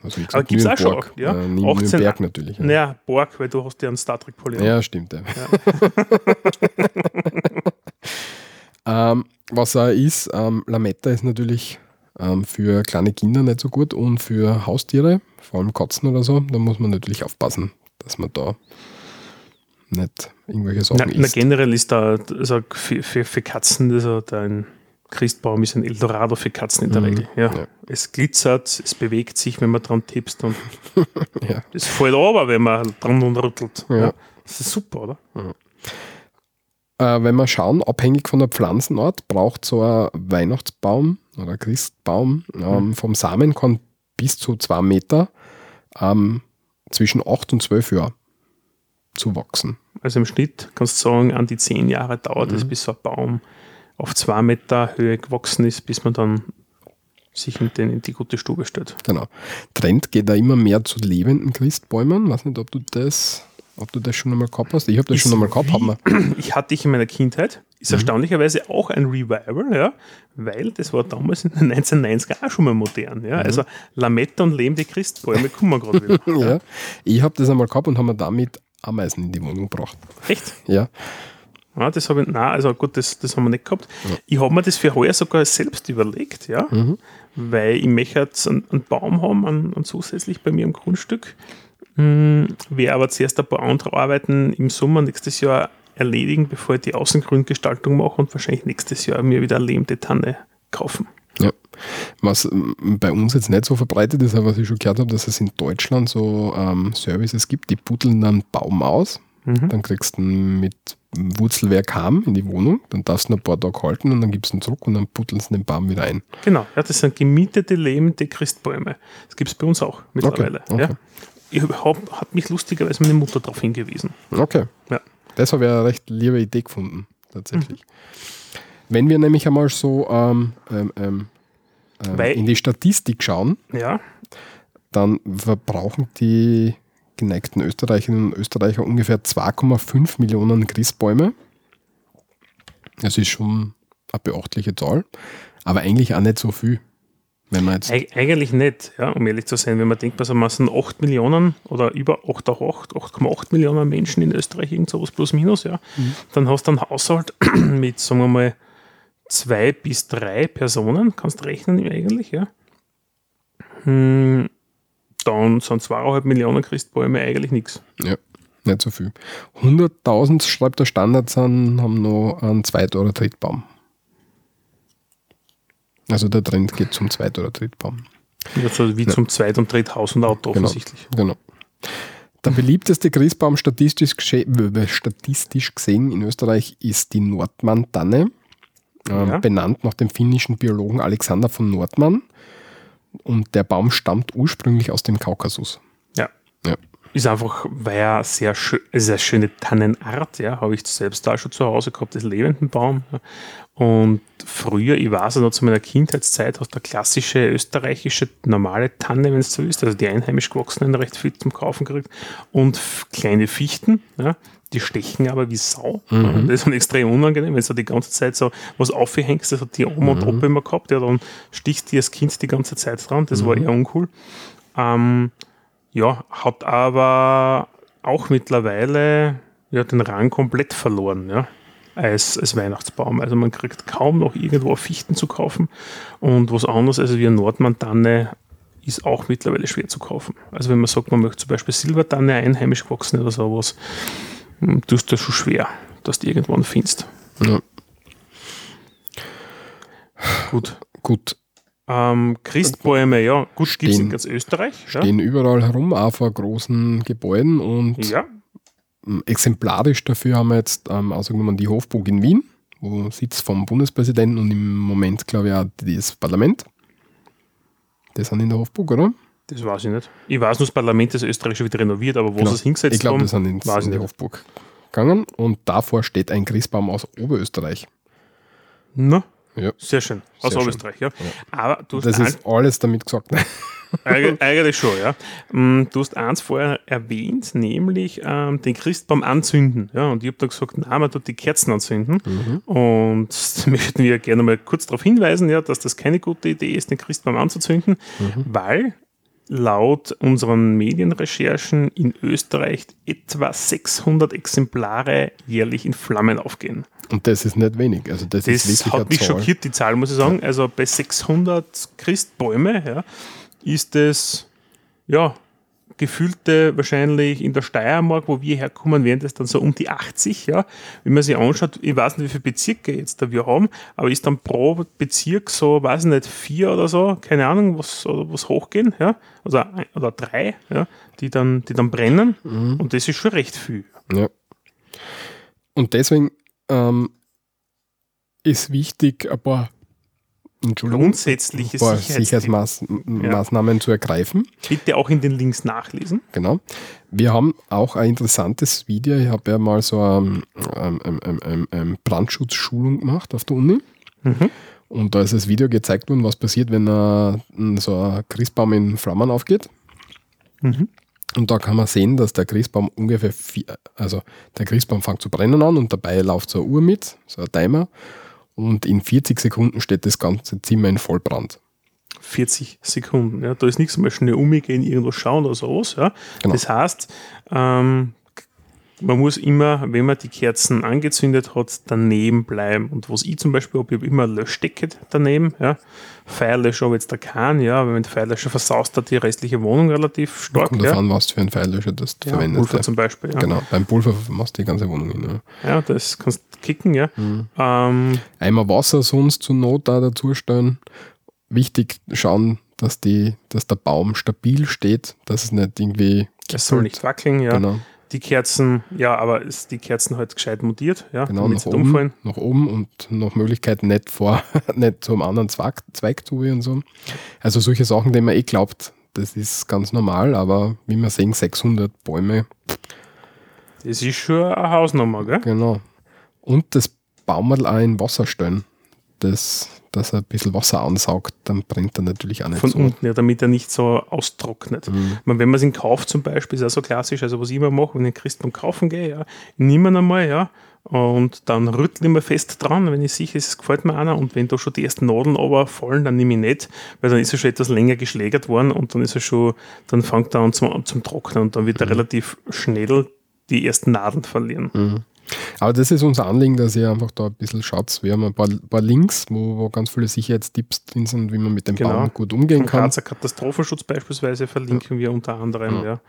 Also wie Aber gibt's auch schon, ja? Äh, nicht 18 Nürnberg natürlich. Ja, Naja, Borg, weil du hast ja einen Star Trek Polygon. ja stimmt. Ja. *laughs* ähm, was auch ist, ähm, Lametta ist natürlich ähm, für kleine Kinder nicht so gut und für Haustiere, vor allem Katzen oder so, da muss man natürlich aufpassen, dass man da nicht irgendwelche Sachen na, isst. generell ist da also für, für, für Katzen, also da ein Christbaum ist ein Eldorado für Katzen in der Mhm, Regel. Ja. ja. Es glitzert, es bewegt sich, wenn man dran tippst und *laughs* Ja. es fällt aber, wenn man dran und rüttelt. Ja. Ja. Das ist super, oder? Äh, wenn wir schauen, abhängig von der Pflanzenart, braucht so ein Weihnachtsbaum oder Christbaum ähm, vom Samenkorn bis zu zwei Meter ähm, zwischen 8 und 12 Jahren zu wachsen. Also im Schnitt kannst du sagen, an die zehn Jahre dauert Mhm. es, bis so ein Baum auf zwei Meter Höhe gewachsen ist, bis man dann sich in, den, in die gute Stube stellt. Genau. Trend geht da immer mehr zu lebenden Christbäumen. Weiß nicht, ob du das, ob du das schon einmal gehabt hast. Ich habe das Ist schon einmal gehabt. Haben wir. *clears throat* Ich hatte ich in meiner Kindheit, ist erstaunlicherweise auch ein Revival, ja, weil das war damals in den 1990er auch schon mal modern. Ja. Also Lametta und lebende Christbäume *laughs* kommen wir gerade wieder. Ja. Ich habe das einmal gehabt und haben mir damit Ameisen in die Wohnung gebracht. Echt? Ja. Ja, das habe ich, nein, also gut, das, das haben wir nicht gehabt. Ich habe mir das für heuer sogar selbst überlegt, ja, weil ich möchte jetzt einen, einen Baum haben, einen, einen zusätzlich bei mir im Grundstück. Hm, werde aber zuerst ein paar andere Arbeiten im Sommer nächstes Jahr erledigen, bevor ich die Außengrüngestaltung mache und wahrscheinlich nächstes Jahr mir wieder eine lebende Tanne kaufen. Ja. Was ähm, bei uns jetzt nicht so verbreitet ist, aber was ich schon gehört habe, dass es in Deutschland so ähm, Services gibt, die buddeln einen Baum aus, Mhm. dann kriegst du mit Wurzelwerk heim in die Wohnung, dann darfst du ein paar Tage halten und dann gibst du ihn zurück und dann buddeln sie den Baum wieder ein. Genau, ja, das sind gemietete lebende Christbäume. Das gibt es bei uns auch mittlerweile. okay. Ja. Ich hab, hat mich lustigerweise meine Mutter darauf hingewiesen. Okay. Ja. Das habe ich eine recht liebe Idee gefunden, tatsächlich. Mhm. Wenn wir nämlich einmal so ähm, ähm, ähm, ähm, in die Statistik schauen, Ja, dann verbrauchen die geneigten Österreicherinnen und Österreicher ungefähr 2,5 Millionen Christbäume. Das ist schon eine beachtliche Zahl, aber eigentlich auch nicht so viel. Wenn man jetzt, Eig eigentlich nicht, ja, um ehrlich zu sein. Wenn man denkt, was es sind 8 Millionen oder über 8,8 8,8 Millionen Menschen in Österreich, irgend sowas plus minus, ja, dann hast du einen Haushalt *clears throat* mit, sagen wir mal, zwei bis drei Personen, kannst rechnen eigentlich, ja. Hm, dann sind zweieinhalb Millionen Christbäume eigentlich nichts. ja, nicht so viel. 100.000, schreibt der Standard, sind, haben noch einen Zweit- oder Drittbaum. Also der Trend geht zum Zweit- oder Drittbaum. Also wie zum Zweit- und Dritthaus und Auto Genau. offensichtlich. Genau. Der beliebteste Christbaum statistisch, äh, statistisch gesehen in Österreich ist die Nordmann-Tanne, ähm, Ja. benannt nach dem finnischen Biologen Alexander von Nordmann. Und der Baum stammt ursprünglich aus dem Kaukasus. Ja. Ja. Ist einfach, weil er sehr schön, eine schöne Tannenart, ja, habe ich selbst da schon zu Hause gehabt, das lebenden Baum. Und früher, ich weiß ja noch zu meiner Kindheitszeit, hast du eine klassische österreichische normale Tanne, wenn es so ist, also die einheimisch gewachsenen recht viel zum Kaufen gekriegt und kleine Fichten, ja, die stechen aber wie Sau. Ja, das ist dann extrem unangenehm, wenn du die ganze Zeit so was aufhängst, das hat die Oma und Opa immer gehabt, ja, dann stichst du als Kind die ganze Zeit dran, das war eher uncool. Ähm, ja, hat aber auch mittlerweile ja, den Rang komplett verloren. Ja. als, als Weihnachtsbaum. Also man kriegt kaum noch irgendwo Fichten zu kaufen und was anderes als wie eine Nordmantanne ist auch mittlerweile schwer zu kaufen. Also wenn man sagt, man möchte zum Beispiel Silbertanne einheimisch wachsen oder sowas, tust du das schon schwer, dass du irgendwann findest. Ja. Gut. Gut, Ähm, Christbäume, ja, gut, gibt es in ganz Österreich. Ja. stehen überall herum, auch vor großen Gebäuden und ja, exemplarisch dafür haben wir jetzt ähm, ausgenommen die Hofburg in Wien, wo Sitz vom Bundespräsidenten und im Moment, glaube ich, auch das Parlament. Das sind in der Hofburg, oder? Das weiß ich nicht. Ich weiß nur, das Parlament des Österreichischen wird renoviert, aber wo Genau. sie es hingesetzt Ich glaube, haben, das sind ins, weiß in ich die nicht. Hofburg gegangen und davor steht ein Christbaum aus Oberösterreich. Na, Ja. sehr schön. Aus Sehr schön. Österreich, ja. Aber du hast Das ist alles damit gesagt. *laughs* Eig eigentlich schon, ja. Mm, Du hast eins vorher erwähnt, nämlich ähm, den Christbaum anzünden. Ja, und ich habe da gesagt, nein, man tut die Kerzen anzünden. Und *laughs* da möchten wir gerne mal kurz darauf hinweisen, ja, dass das keine gute Idee ist, den Christbaum anzuzünden, weil laut unseren Medienrecherchen in Österreich etwa 600 Exemplare jährlich in Flammen aufgehen. Und das ist nicht wenig. Also das, ist Das wirklich hat mich Zahl. schockiert, die Zahl, muss ich sagen. Also bei 600 Christbäume ja, ist es, ja, gefühlte wahrscheinlich in der Steiermark, wo wir herkommen, wären das dann so um die 80, ja. Wenn man sich anschaut, ich weiß nicht, wie viele Bezirke jetzt da wir haben, aber ist dann pro Bezirk so, weiß ich nicht, vier oder so, keine Ahnung, was, oder was hochgehen, ja, oder, ein- oder drei, ja, die dann, die dann brennen. Mhm. Und das ist schon recht viel. Ja. Und deswegen ähm, ist wichtig, ein paar, Grundsätzliche Sicherheitstipps. Sicherheitsmaßnahmen zu ergreifen. Bitte auch in den Links nachlesen. Genau. Wir haben auch ein interessantes Video. Ich habe ja mal so eine ähm, ähm, Brandschutzschulung gemacht auf der Uni. Mhm. Und da ist das Video gezeigt worden, was passiert, wenn so ein Christbaum in Flammen aufgeht. Mhm. Und da kann man sehen, dass der Christbaum ungefähr, vier, also der Christbaum fängt zu brennen an und dabei läuft so eine Uhr mit, so ein Timer. Und in 40 Sekunden steht das ganze Zimmer in Vollbrand. 40 Sekunden. Ja. Da ist nichts mal schnell umgehen, irgendwo schauen oder sowas. Ja. Genau. Das heißt, ähm, man muss immer, wenn man die Kerzen angezündet hat, daneben bleiben. Und was ich zum Beispiel habe, ich habe immer ein Löschdecke daneben. Ja. Feuerlöscher habe ich jetzt da keinen, ja, weil wenn der Feuerlöscher versaust hat die restliche Wohnung relativ stark. Kommt Ja. davon, was du für einen Feuerlöscher das Ja, verwendest. Pulver ja. zum Beispiel. Ja. Genau, beim Pulver machst du die ganze Wohnung hin. Ja. ja, das kannst du kicken. Ja. Mhm. Ähm, Eimer Wasser sonst zur Not da dazustellen. Wichtig schauen, dass, die, dass der Baum stabil steht, dass es nicht irgendwie. es soll nicht wackeln. Ja. Genau, Die Kerzen, ja, aber ist die Kerzen halt gescheit montiert, ja, genau nach, nicht umfallen. oben, nach oben und nach Möglichkeit nicht vor, *laughs* nicht zum anderen Zweig, Zweig zu und so. Also solche Sachen, die man eh glaubt, das ist ganz normal, aber wie wir sehen, 600 Bäume, Das ist schon eine Hausnummer, gell? genau. Und das Baumerl auch in Wasser stellen, das, dass er ein bisschen Wasser ansaugt, dann brennt er natürlich auch nicht Von so. unten, ja, damit er nicht so austrocknet. Mhm. Meine, wenn man es in kauft zum Beispiel, ist ja so klassisch, also was ich immer mache, wenn ich einen Christbaum kaufen gehe, ja, ich nehme ihn einmal, ja, und dann rüttle ich mir fest dran, wenn ich sicher ist, es gefällt mir einer und wenn da schon die ersten Nadeln aber fallen, dann nehme ich nicht, weil dann ist er schon etwas länger geschlägert worden und dann ist er schon, dann fängt er an zum, zum Trocknen und dann wird er Mhm. relativ schnell die ersten Nadeln verlieren. Aber das ist unser Anliegen, dass ihr einfach da ein bisschen schaut. Wir haben ein paar, paar Links, wo, wo ganz viele Sicherheitstipps drin sind, wie man mit dem Genau. Baum gut umgehen Vom kann. Grazer Katastrophenschutz beispielsweise verlinken wir unter anderem, ja.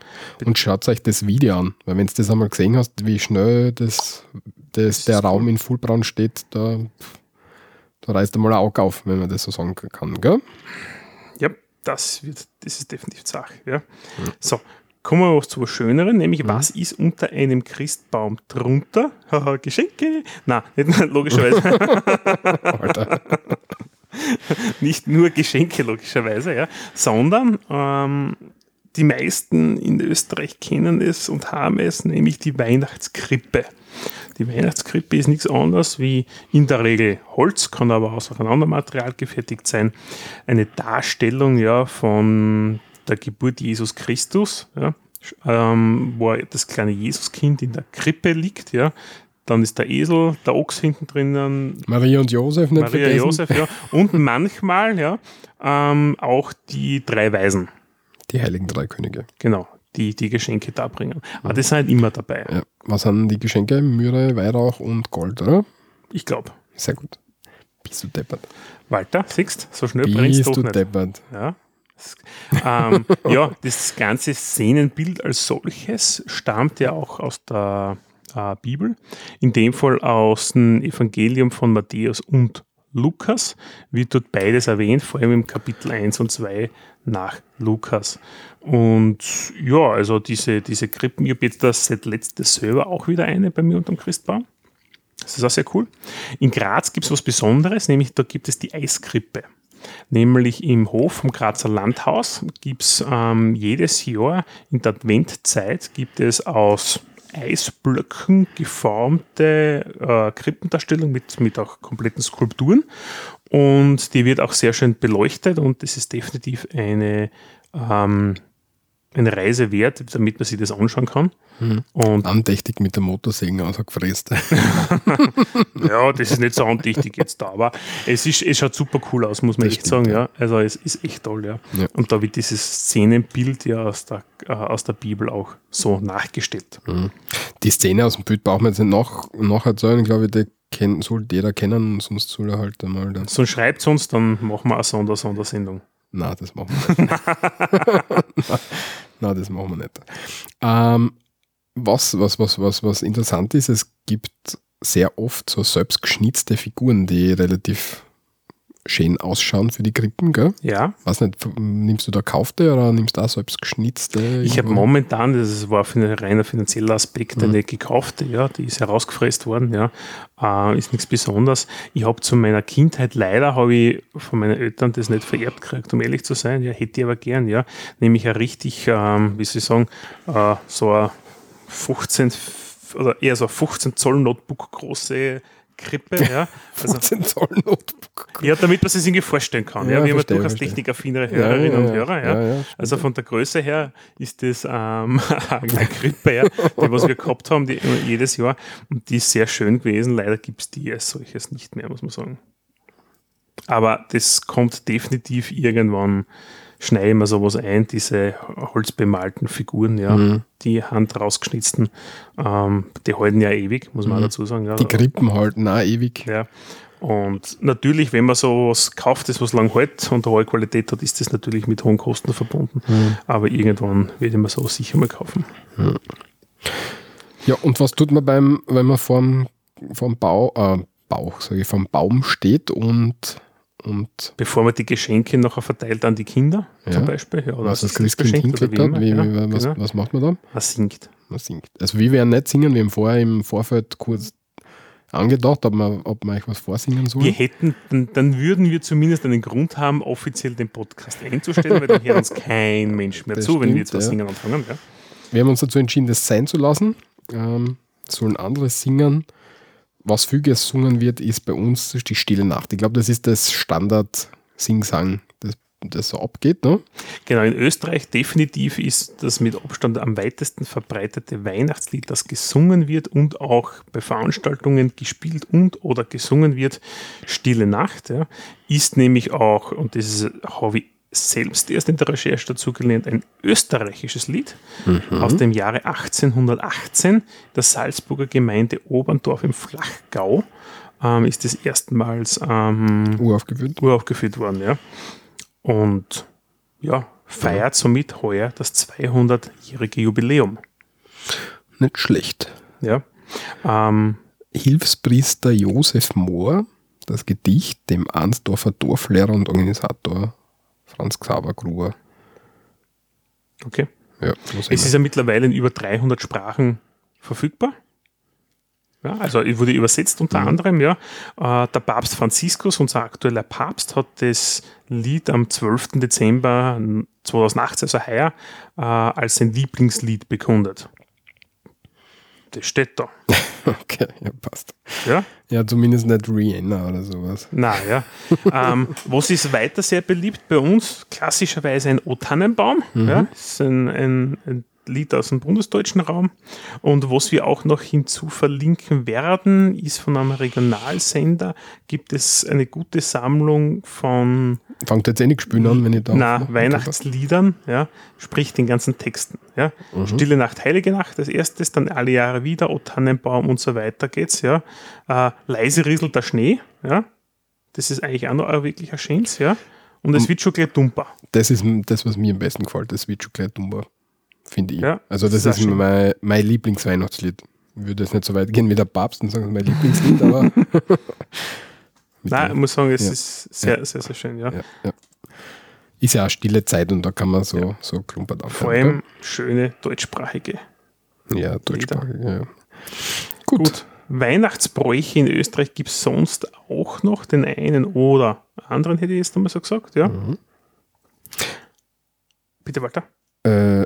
Und schaut euch das Video an, weil wenn du das einmal gesehen hast, wie schnell das, das, der ist Raum cool. in Fullbrand steht, da, da reißt einmal ein Auge auf, wenn man das so sagen kann. Gell? Ja, das, wird, das ist definitiv Sache. Ja. So, kommen wir was zu was Schöneren, nämlich was ist unter einem Christbaum drunter? *laughs* Haha, Geschenke? Nein, nicht logischerweise. *laughs* Alter. *laughs* nicht nur Geschenke, logischerweise, ja, sondern ähm, die meisten in Österreich kennen es und haben es, nämlich die Weihnachtskrippe. Die Weihnachtskrippe ist nichts anderes wie in der Regel Holz, kann aber aus einem anderen Material gefertigt sein. Eine Darstellung ja, von der Geburt Jesus Christus, ja, ähm, wo das kleine Jesuskind in der Krippe liegt. Ja. Dann ist der Esel, der Ochs hinten drinnen, Maria und Josef nicht Maria vergessen. Josef, ja. Und manchmal, ja, ähm, auch die drei Weisen, Die heiligen drei Könige. genau, die die Geschenke darbringen. Aber die sind immer dabei. Ja. Was sind die Geschenke? Myrrhe, Weihrauch und Gold, oder? Ich glaube. Sehr gut. Bist du deppert. Walter, siehst so schnell brennst Bist du du nicht. deppert. Ja. *laughs* Ähm, ja, das ganze Szenenbild als solches stammt ja auch aus der äh, Bibel, in dem Fall aus dem Evangelium von Matthäus und Lukas, wird dort beides erwähnt, vor allem im Kapitel 1 und 2 nach Lukas. Und ja, also diese, diese Krippen, ich habe jetzt das seit letztes selber auch wieder eine bei mir unterm Christbaum. Das ist auch sehr cool. In Graz gibt es was Besonderes, nämlich da gibt es die Eiskrippe. Nämlich im Hof vom Grazer Landhaus gibt es ähm, jedes Jahr in der Adventzeit gibt es aus Eisblöcken geformte äh, Krippendarstellung mit, mit auch kompletten Skulpturen. Und die wird auch sehr schön beleuchtet und das ist definitiv eine, ähm, eine Reise wert, damit man sich das anschauen kann. Und Andächtig mit der Motorsäge ausgefräst. *laughs* Ja, das ist nicht so andächtig jetzt da, aber es, ist, es schaut super cool aus, muss man Das echt stimmt, sagen. Ja. Also es ist echt toll, ja. Ja. Und da wird dieses Szenenbild ja aus der, äh, aus der Bibel auch so nachgestellt. Die Szene aus dem Bild brauchen wir jetzt nicht nach, nacherzählen, glaube ich, die kennt, sollte jeder kennen, sonst soll er halt einmal das. So schreibt uns, dann machen wir eine Sonder Sondersendung. Nein, das machen wir *laughs* nicht. *laughs* Nein, das machen wir nicht. Ähm, was, was, was, was, was interessant ist, es gibt sehr oft so selbstgeschnitzte Figuren, die relativ schön ausschauen für die Krippen, gell? Ja, Weiß nicht, nimmst du da kaufte oder nimmst du da selbstgeschnitzte? ich habe momentan, das war für einen reiner finanzieller Aspekt, Mhm. eine gekaufte, ja, die ist herausgefräst worden, ja, äh, ist nichts Besonderes. Ich habe zu meiner Kindheit leider, habe ich von meinen Eltern das nicht vererbt gekriegt, um ehrlich zu sein, ja, hätte ich aber gern, ja, nämlich ein richtig, ähm, wie soll ich sagen, äh, so ein 15 oder eher so ein 15 Zoll Notebook große Krippe, *laughs* ja, also 15 Zoll Notebook. ja, damit man sich irgendwie vorstellen kann. Ja, Ja, wir haben ja durchaus technikaffinere Hörerinnen und Hörer. Ja, also von der Größe her ist das ähm, *laughs* eine Krippe, ja, die was wir gehabt haben die, jedes Jahr. Und die ist sehr schön gewesen. Leider gibt es die als solches nicht mehr, muss man sagen. Aber das kommt definitiv irgendwann, schneiden wir sowas ein, diese holzbemalten Figuren, ja, Mhm. die Hand rausgeschnitzten, ähm, die halten ja ewig, muss man auch dazu sagen. Ja. Mhm. Die Krippen halten auch ewig. Ja. Und natürlich, wenn man sowas kauft, das was lang hält und eine hohe Qualität hat, ist das natürlich mit hohen Kosten verbunden. Aber irgendwann werde ich mir so sicher mal kaufen. Ja, und was tut man beim, wenn man vorm, vorm Bau, äh, Bauch, sage ich, vorm Baum steht und, und Bevor man die Geschenke nachher verteilt an die Kinder, Ja. zum Beispiel. Ja, oder was das Christkind hinkriegt hat, wie, ja, wie, was, genau. was macht man da? Man singt. Man singt. Also wir werden nicht singen, wir haben vorher im Vorfeld kurz angedacht, ob man, ob man euch was vorsingen soll. Wir hätten, dann, dann würden wir zumindest einen Grund haben, offiziell den Podcast einzustellen, weil dann hört uns kein Mensch mehr Das zu, wenn wir stimmt, jetzt was ja. singen anfangen. Ja. Wir haben uns dazu entschieden, das sein zu lassen. Ähm, sollen andere singen. Was viel gesungen wird, ist bei uns die Stille Nacht. Ich glaube, das ist das Standard-Sing-Sang, das, das so abgeht. Ne? Genau, in Österreich definitiv ist das mit Abstand am weitesten verbreitete Weihnachtslied, das gesungen wird und auch bei Veranstaltungen gespielt und oder gesungen wird. Stille Nacht ja, ist nämlich auch, und das ist, habe ich selbst erst in der Recherche dazu gelernt, ein österreichisches Lied aus dem Jahre 1818 der Salzburger Gemeinde Oberndorf im Flachgau. Ähm, ist das erstmals ähm, Uraufgeführt. uraufgeführt worden, ja. Und ja, feiert somit heuer das 200-jährige Jubiläum. Nicht schlecht. Ja. Ähm, Hilfspriester Josef Mohr, das Gedicht dem Arnsdorfer Dorflehrer und Organisator Franz Xaver Gruber. okay. Ja, Es ist ja mittlerweile in über 300 Sprachen verfügbar. Ja, also wurde übersetzt unter anderem, ja. Äh, der Papst Franziskus, unser aktueller Papst, hat das Lied am 12. Dezember 2018, also heuer, äh, als sein Lieblingslied bekundet. Das steht da. okay, ja, passt. Ja? Ja, zumindest nicht Rihanna oder sowas. Na ja. ähm, was ist weiter sehr beliebt bei uns? Klassischerweise ein O-Tannenbaum. Ja, ist ein, ein, ein Lied aus dem bundesdeutschen Raum. Und was wir auch noch hinzu verlinken werden, ist von einem Regionalsender, gibt es eine gute Sammlung von Fangt jetzt eh nicht spielen an, wenn ich da. na, Weihnachtsliedern, ja, sprich den ganzen Texten. Ja. Stille Nacht, Heilige Nacht als erstes, dann alle Jahre wieder, O Tannenbaum und so weiter geht's, ja. Äh, leise rieselt der Schnee, ja. Das ist eigentlich auch noch ein wirklicher Schönes, ja. Und es wird schon gleich dumper. Das ist das, was mir am besten gefällt. Das wird schon gleich dummer, finde ich. Ja, also das das, ist ist, mein, mein Lieblingsweihnachtslied. Ich würde jetzt nicht so weit gehen wie der Papst und sagen, mein Lieblingslied, aber. *laughs* Nein, ich muss sagen, es Ja. ist sehr, sehr, sehr schön, ja. ja, ja. Ist ja auch stille Zeit und da kann man so, so klumpert Vor aufhören. allem schöne deutschsprachige. Ja, deutschsprachig, ja. Gut. Gut. Weihnachtsbräuche in Österreich gibt es sonst auch noch den einen oder anderen, hätte ich jetzt einmal so gesagt, ja. Mhm. Bitte weiter. Äh,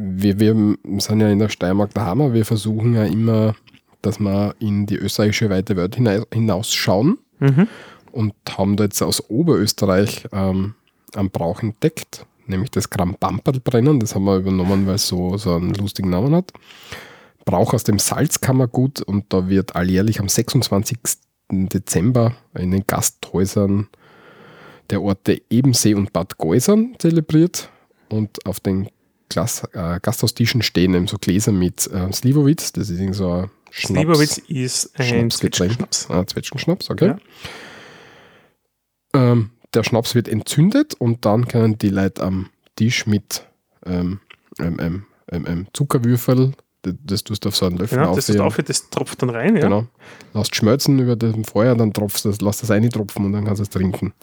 wir, wir sind ja in der Steiermark daheim, wir versuchen ja immer, dass wir in die österreichische weite Welt hina- hinausschauen Mhm. und haben da jetzt aus Oberösterreich ähm, einen Brauch entdeckt, nämlich das Krambamperlbrennen. Das haben wir übernommen, weil es so, so einen lustigen Namen hat. Brauch aus dem Salzkammergut und da wird alljährlich am 26. Dezember in den Gasthäusern der Orte Ebensee und Bad Geusern zelebriert und auf den Glas, äh, Gasthaustischen stehen eben so Gläser mit äh, Slivovitz, das ist so ein Schnaps. Slivovitz ist ein. Zwetschgenschnaps. Ah, Zwetschgenschnaps, okay. Ja. Ähm, der Schnaps wird entzündet und dann können die Leute am Tisch mit ähm, ähm, ähm, ähm, ähm, Zuckerwürfel, das, das tust du auf so einen Löffel Genau, das ist aufheben. auf, das tropft dann rein, ja. Genau. Lasst schmelzen über dem Feuer, dann tropfst das, lass das eintropfen und dann kannst du es trinken.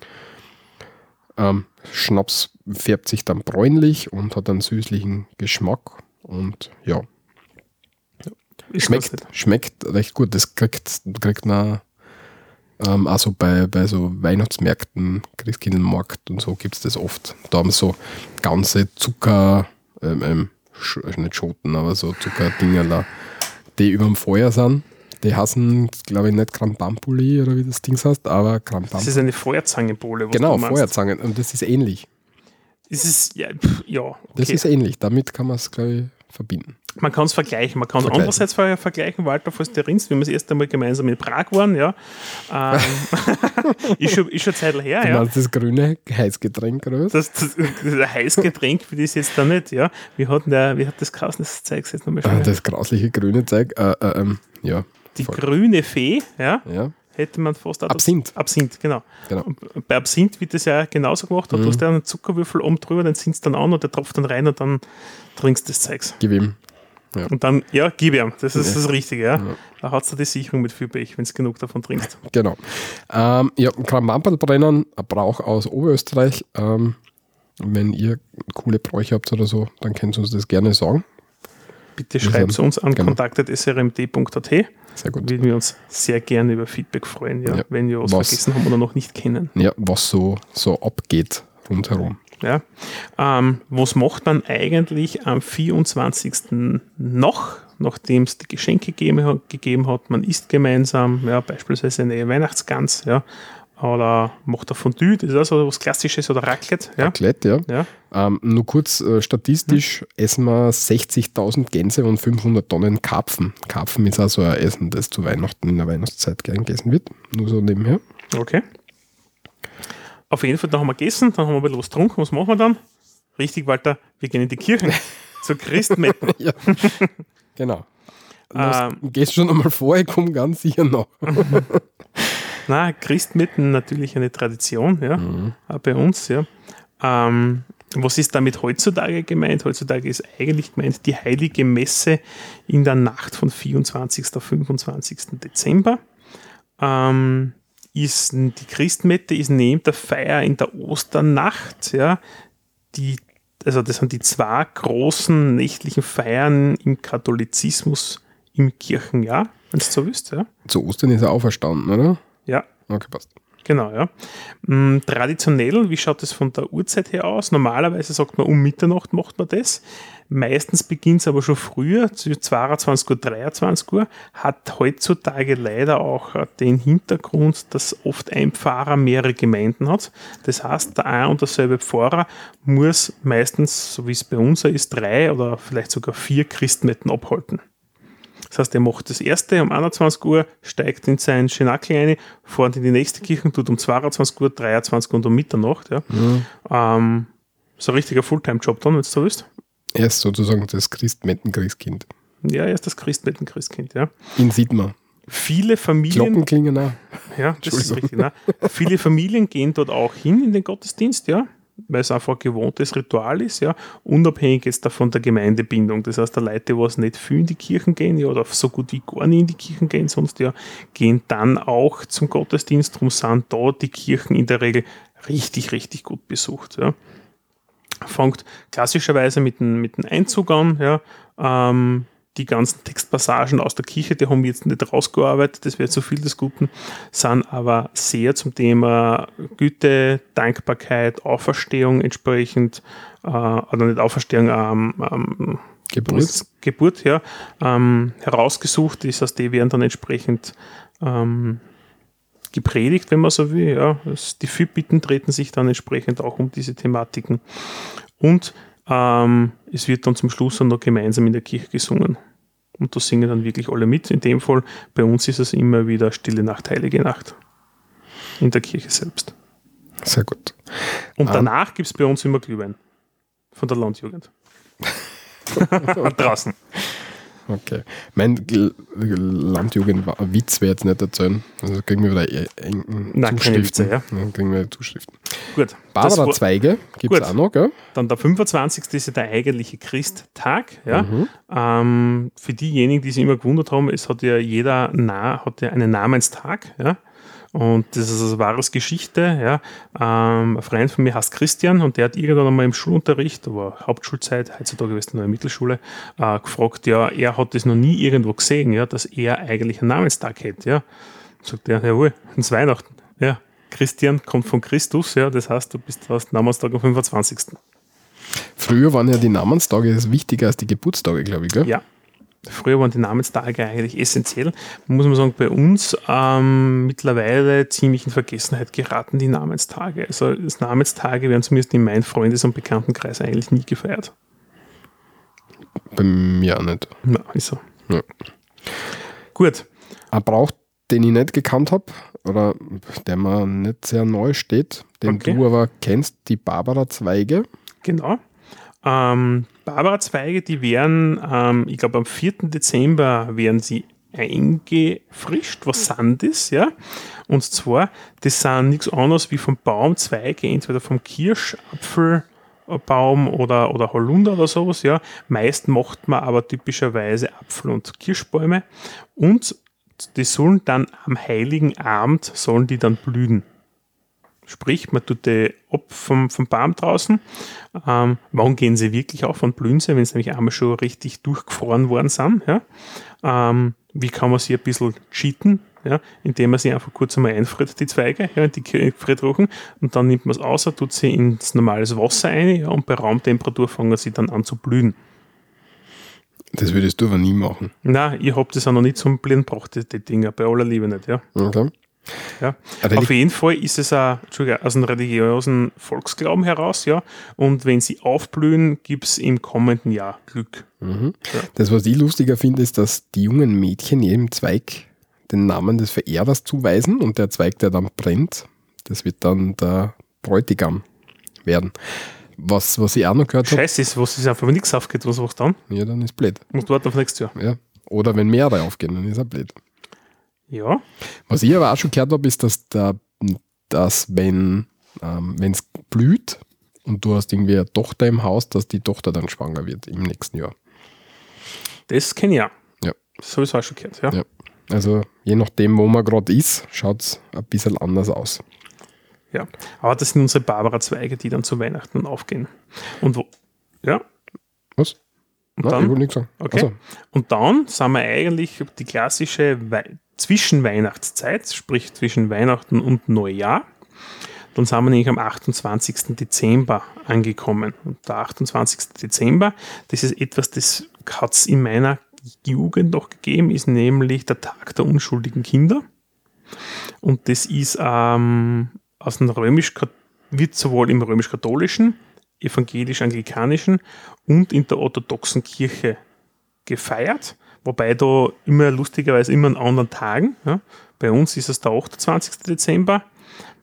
Ähm, Schnaps färbt sich dann bräunlich und hat einen süßlichen Geschmack und ja, schmeckt, schmeckt recht gut. Das kriegt, kriegt man ähm, also bei, bei so Weihnachtsmärkten, Christkindlmarkt und so gibt es das oft. Da haben so ganze Zucker, ähm, ähm, nicht Schoten, aber so Zuckerdingerler, die über dem Feuer sind. Die hassen, glaube ich, nicht Krampampuli oder wie das Ding heißt, aber Das Krampamp. ist eine Feuerzangenbowle. Genau. Feuerzangen. Und das ist ähnlich. Es ist, ja, pff, ja okay. Das ist ähnlich. Damit kann man es, glaube ich, verbinden. man kann es vergleichen. Man kann es andererseits ver vergleichen, Walter, erinnerst, wie wir das erste Mal gemeinsam in Prag waren, ja. *laughs* Ähm, *laughs* ist, schon, ist schon eine Zeit her, Du ja. meinst das grüne Heißgetränk oder was? Das, das, das Heißgetränk für das jetzt da nicht, ja. Wie hat, der, wie hat das geheißen, das Zeug jetzt nochmal Ah, schon? das grausliche grüne Zeug. Äh, äh, ähm, ja. Die voll. grüne Fee, ja, ja. hätte man fast auch Absinth. Absinth, genau. Genau. Und bei Absinth wird das ja genauso gemacht. Da tust du einen Zuckerwürfel oben drüber, den ziehst dann an und der tropft dann rein und dann trinkst du das Zeugs. Gib ihm. Und dann, ja, gib ihm. Das ist das Richtige, ja. Da hat du die Sicherung mit viel Pech, wenn du genug davon trinkst. *laughs* Genau. Ähm, ja, Kramamperlbrennen, ein Brauch aus Oberösterreich. Ähm, wenn ihr coole Bräuche habt oder so, dann könnt ihr uns das gerne sagen. Bitte schreibt sind- uns an genau. kontakt.srmd.at. Sehr gut. Würden wir uns sehr gerne über Feedback freuen, ja, Ja. wenn wir was, Was- vergessen haben oder noch nicht kennen. Ja, was so, so abgeht rundherum. Ja. Ähm, was macht man eigentlich am 24. noch, nachdem es die Geschenke gegeben hat, gegeben hat? Man isst gemeinsam, ja, beispielsweise eine Weihnachtsgans, ja, oder macht ein Fondue, das ist also was Klassisches, oder Raclette, ja. Raclette, ja. ja. Ähm, nur kurz äh, statistisch Hm. essen wir 60.000 Gänse und 500 Tonnen Karpfen. Karpfen ist also ein Essen, das zu Weihnachten in der Weihnachtszeit gern gegessen wird. Nur so nebenher. Okay. Auf jeden Fall, da haben wir gegessen, dann haben wir ein bisschen was getrunken. Was machen wir dann? Richtig, Walter, wir gehen in die Kirche *laughs* zur Christmetten. Ja, genau. Du Ähm. gehst schon einmal vor, ich komme ganz sicher noch. *laughs* Na, Christmetten natürlich eine Tradition, ja, auch bei uns, ja. Ähm, was ist damit heutzutage gemeint? Heutzutage ist eigentlich gemeint die heilige Messe in der Nacht von 24. auf 25. Dezember. Ähm, ist die Christmette ist neben der Feier in der Osternacht, ja, die, also das sind die zwei großen nächtlichen Feiern im Katholizismus im Kirchenjahr, wenn du so willst, ja. Zu Ostern ist er auferstanden, oder? Ja, Okay, passt. Genau, ja. Mm, traditionell, wie schaut es von der Uhrzeit her aus? Normalerweise sagt man, um Mitternacht macht man das. Meistens beginnt es aber schon früher, zu 22 Uhr, 23 Uhr. Hat heutzutage leider auch äh, den Hintergrund, dass oft ein Pfarrer mehrere Gemeinden hat. Das heißt, der ein und derselbe Pfarrer muss meistens, so wie es bei uns ist, drei oder vielleicht sogar vier Christmetten abhalten. Das heißt, er macht das erste um 21 Uhr, steigt in seinen Schenackel rein, fährt in die nächste Kirche, tut um 22 Uhr, 23 Uhr und um Mitternacht. Ja. Mhm. Ähm, so ein richtiger Fulltime-Job dann, wenn du so willst. Er ist sozusagen das Christmetten-Christkind. Ja, er ist das Christmetten-Christkind, ja. Ihn sieht man. Viele Familien. Glocken klingen auch. Ja, das ist richtig. Ne? Viele Familien gehen dort auch hin in den Gottesdienst, ja weil es einfach ein gewohntes Ritual ist, ja, unabhängig jetzt davon der Gemeindebindung. Das heißt, der Leute, die was nicht viel in die Kirchen gehen, ja, oder so gut wie gar nicht in die Kirchen gehen, sonst ja, gehen dann auch zum Gottesdienst, darum sind da die Kirchen in der Regel richtig, richtig gut besucht, ja. Fängt klassischerweise mit dem, mit dem Einzug an, ja, ähm, die ganzen Textpassagen aus der Kirche, die haben wir jetzt nicht rausgearbeitet, das wäre zu viel des Guten, sind aber sehr zum Thema Güte, Dankbarkeit, Auferstehung entsprechend, äh, oder nicht Auferstehung, ähm, ähm, Geburt. Geburt, ja, ähm, herausgesucht. Das heißt, die werden dann entsprechend ähm, gepredigt, wenn man so will. Ja. Die Fürbitten treten sich dann entsprechend auch um diese Thematiken. Und ähm, es wird dann zum Schluss dann noch gemeinsam in der Kirche gesungen. Und da singen dann wirklich alle mit. In dem Fall, bei uns ist es immer wieder Stille Nacht, Heilige Nacht. In der Kirche selbst. Sehr gut. Und danach gibt es bei uns immer Glühwein. Von der Landjugend. *laughs* *laughs* Draußen. Okay. Mein Landjugendwitz wäre jetzt nicht erzählen. Also kriegen wir wieder e- Nein, Zuschriften. Witze, ja. Dann kriegen wir Zuschriften. Gut. Barbara Zweige gibt es auch noch, gell? Dann der 25. ist ja der eigentliche Christtag. Ja? Mhm. Ähm, für diejenigen, die sich immer gewundert haben, es hat ja jeder Na hat ja einen Namenstag. Ja? Und das ist eine wahre Geschichte. Ja. Ähm, ein Freund von mir heißt Christian und der hat irgendwann einmal im Schulunterricht, aber Hauptschulzeit, heutzutage ist es nur in Mittelschule, äh, gefragt, ja, er hat das noch nie irgendwo gesehen, ja, dass er eigentlich einen Namenstag hätte. Ja. Sagt er, jawohl, ins Weihnachten. Ja. Christian kommt von Christus, ja, das heißt, du bist hast Namenstag am 25. Früher waren ja die Namenstage wichtiger als die Geburtstage, glaube ich, gell? Ja, Früher waren die Namenstage eigentlich essentiell. Muss man sagen, bei uns ähm, mittlerweile ziemlich in Vergessenheit geraten die Namenstage. Also das Namenstage werden zumindest in meinem Freundes- und Bekanntenkreis eigentlich nie gefeiert. Bei mir auch nicht. Ja, ist so. Ja. Gut. Ein Brauch, den ich nicht gekannt habe, oder der mir nicht sehr neu steht, den okay. du aber kennst, die Barbara-Zweige. Genau. Ähm, Barbara-Zweige, die werden, ähm, ich glaube am 4. Dezember werden sie eingefrischt. Was sind das? Ja? Und zwar, das sind nichts anderes wie vom Baumzweige, entweder vom Kirschapfelbaum oder, oder Holunder oder sowas. Ja? Meist macht man aber typischerweise Apfel- und Kirschbäume. Und die sollen dann am heiligen Abend, sollen die dann blühen. Sprich, man tut die ab vom, vom Baum draußen. Ähm, wann gehen sie wirklich auf und blühen sie, wenn sie nämlich einmal schon richtig durchgefroren worden sind? Ja? Ähm, wie kann man sie ein bisschen cheaten? Ja? Indem man sie einfach kurz einmal einfriert, die Zweige, ja, die Gefriertruchen, und dann nimmt man es aus, tut sie ins normales Wasser ein ja, und bei Raumtemperatur fangen sie dann an zu blühen. Das würdest du aber nie machen. Nein, ich habe das auch noch nicht zum Blühen gebracht, die, die Dinger, bei aller Liebe nicht. Ja. Okay. Ja. Auf jeden Fall ist es auch, aus einem religiösen Volksglauben heraus, ja. Und wenn sie aufblühen, gibt es im kommenden Jahr Glück. Mhm. Ja. Das, was ich lustiger finde, ist, dass die jungen Mädchen jedem Zweig den Namen des Verehrers zuweisen und der Zweig, der dann brennt, das wird dann der Bräutigam werden. Was, was ich auch noch gehört habe. Scheiße, ist, was ist einfach, wenn nichts aufgeht, was machst du dann? Ja, dann ist blöd. Musst warten auf nächstes Jahr. Ja. Oder wenn mehrere aufgehen, dann ist er blöd. Ja. Was ich aber auch schon gehört habe, ist, dass, der, dass wenn ähm, es blüht und du hast irgendwie eine Tochter im Haus, dass die Tochter dann schwanger wird im nächsten Jahr. Das kenne ich auch. Ja. Das habe ich auch schon gehört, ja. ja. Also je nachdem, wo man gerade ist, schaut es ein bisschen anders aus. Ja, aber das sind unsere Barbara-Zweige, die dann zu Weihnachten aufgehen. Und wo, ja. Was? Und Nein, ich dann, nichts sagen. Okay. Also, und dann sind wir eigentlich die klassische Wei Zwischenweihnachtszeit, sprich zwischen Weihnachten und Neujahr. Dann sind wir nämlich am 28. Dezember angekommen. Und der 28. Dezember, das ist etwas, das hat es in meiner Jugend noch gegeben, ist nämlich der Tag der unschuldigen Kinder. Und das ist ähm, aus dem römisch wird sowohl im römisch-katholischen, evangelisch-anglikanischen und in der orthodoxen Kirche gefeiert. Wobei da immer lustigerweise immer an anderen Tagen. Ja. Bei uns ist es der 28. Dezember,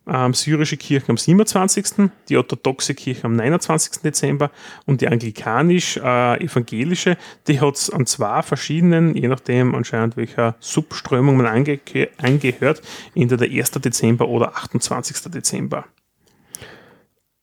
ähm, syrische Kirche am 27., die orthodoxe Kirche am 29. Dezember und die anglikanisch-evangelische, die hat es an zwei verschiedenen, je nachdem anscheinend welcher Subströmung man ange angehört, entweder der 1. Dezember oder 28. Dezember.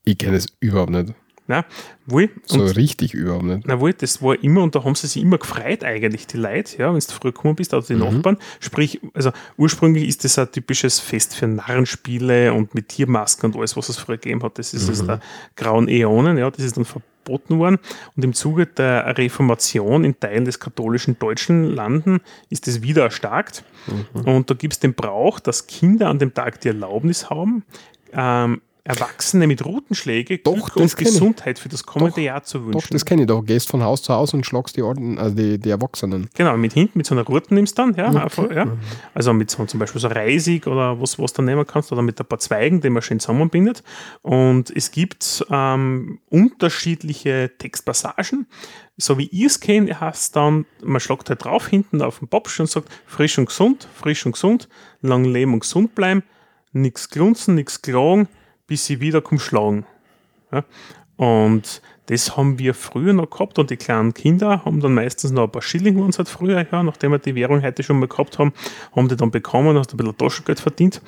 Ich kenne es überhaupt nicht. Na, wohl. So richtig überhaupt nicht. na wohl, das war immer, und da haben sie sich immer gefreut eigentlich, die Leute, ja, wenn du früher gekommen bist, also die Mhm. Nachbarn. Sprich, also ursprünglich ist das ein typisches Fest für Narrenspiele und mit Tiermasken und alles, was es früher gegeben hat. Das ist Mhm. aus der grauen Äonen, ja, das ist dann verboten worden. Und im Zuge der Reformation in Teilen des katholischen deutschen Landen ist das wieder erstarkt. Mhm. Und da gibt es den Brauch, dass Kinder an dem Tag die Erlaubnis haben, ähm, Erwachsene mit Rutenschläge Doch, Glück und. Gesundheit für das kommende Doch, Jahr zu Doch, wünschen. das kenne ich doch. Gehst von Haus zu Haus und schlagst die, Orden, also die, die Erwachsenen. Genau, mit hinten, mit so einer Rute nimmst du dann, ja, einfach, ja. Also mit so zum Beispiel so Reisig oder was, was du nehmen kannst, oder mit ein paar Zweigen, die man schön zusammenbindet. Und es gibt ähm, unterschiedliche Textpassagen. So wie ich es kenne, heißt dann, man schlagt halt drauf hinten auf den Popsch und sagt, frisch und gesund, frisch und gesund, lang leben und gesund bleiben, nichts grunzen, nichts klagen, bis sie wieder kommen schlagen. Ja? Und das haben wir früher noch gehabt und die kleinen Kinder haben dann meistens noch ein paar Schilling uns halt früher, ja, nachdem wir die Währung heute schon mal gehabt haben, haben die dann bekommen, hast ein bisschen Taschengeld verdient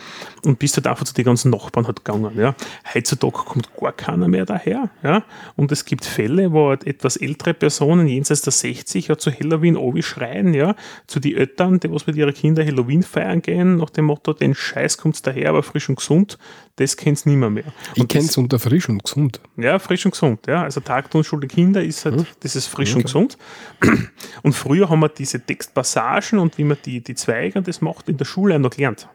und bist halt einfach zu den ganzen Nachbarn halt gegangen. Ja. Heutzutage kommt gar keiner mehr daher. Ja. Und es gibt Fälle, wo halt etwas ältere Personen jenseits der 60 ja zu Halloween obi schreien, ja, zu den Eltern, die was mit ihren Kindern Halloween feiern gehen, nach dem Motto, den Scheiß kommt's daher, aber frisch und gesund, das kennt's nimmer mehr. Ich Und kenne das- es unter frisch und gesund. ja, frisch und gesund. Ja. Also Tag der unschuldigen Kinder ist halt, das ist frisch und gesund. Und früher haben wir diese Textpassagen und wie man die, die Zweige und das macht in der Schule auch noch gelernt.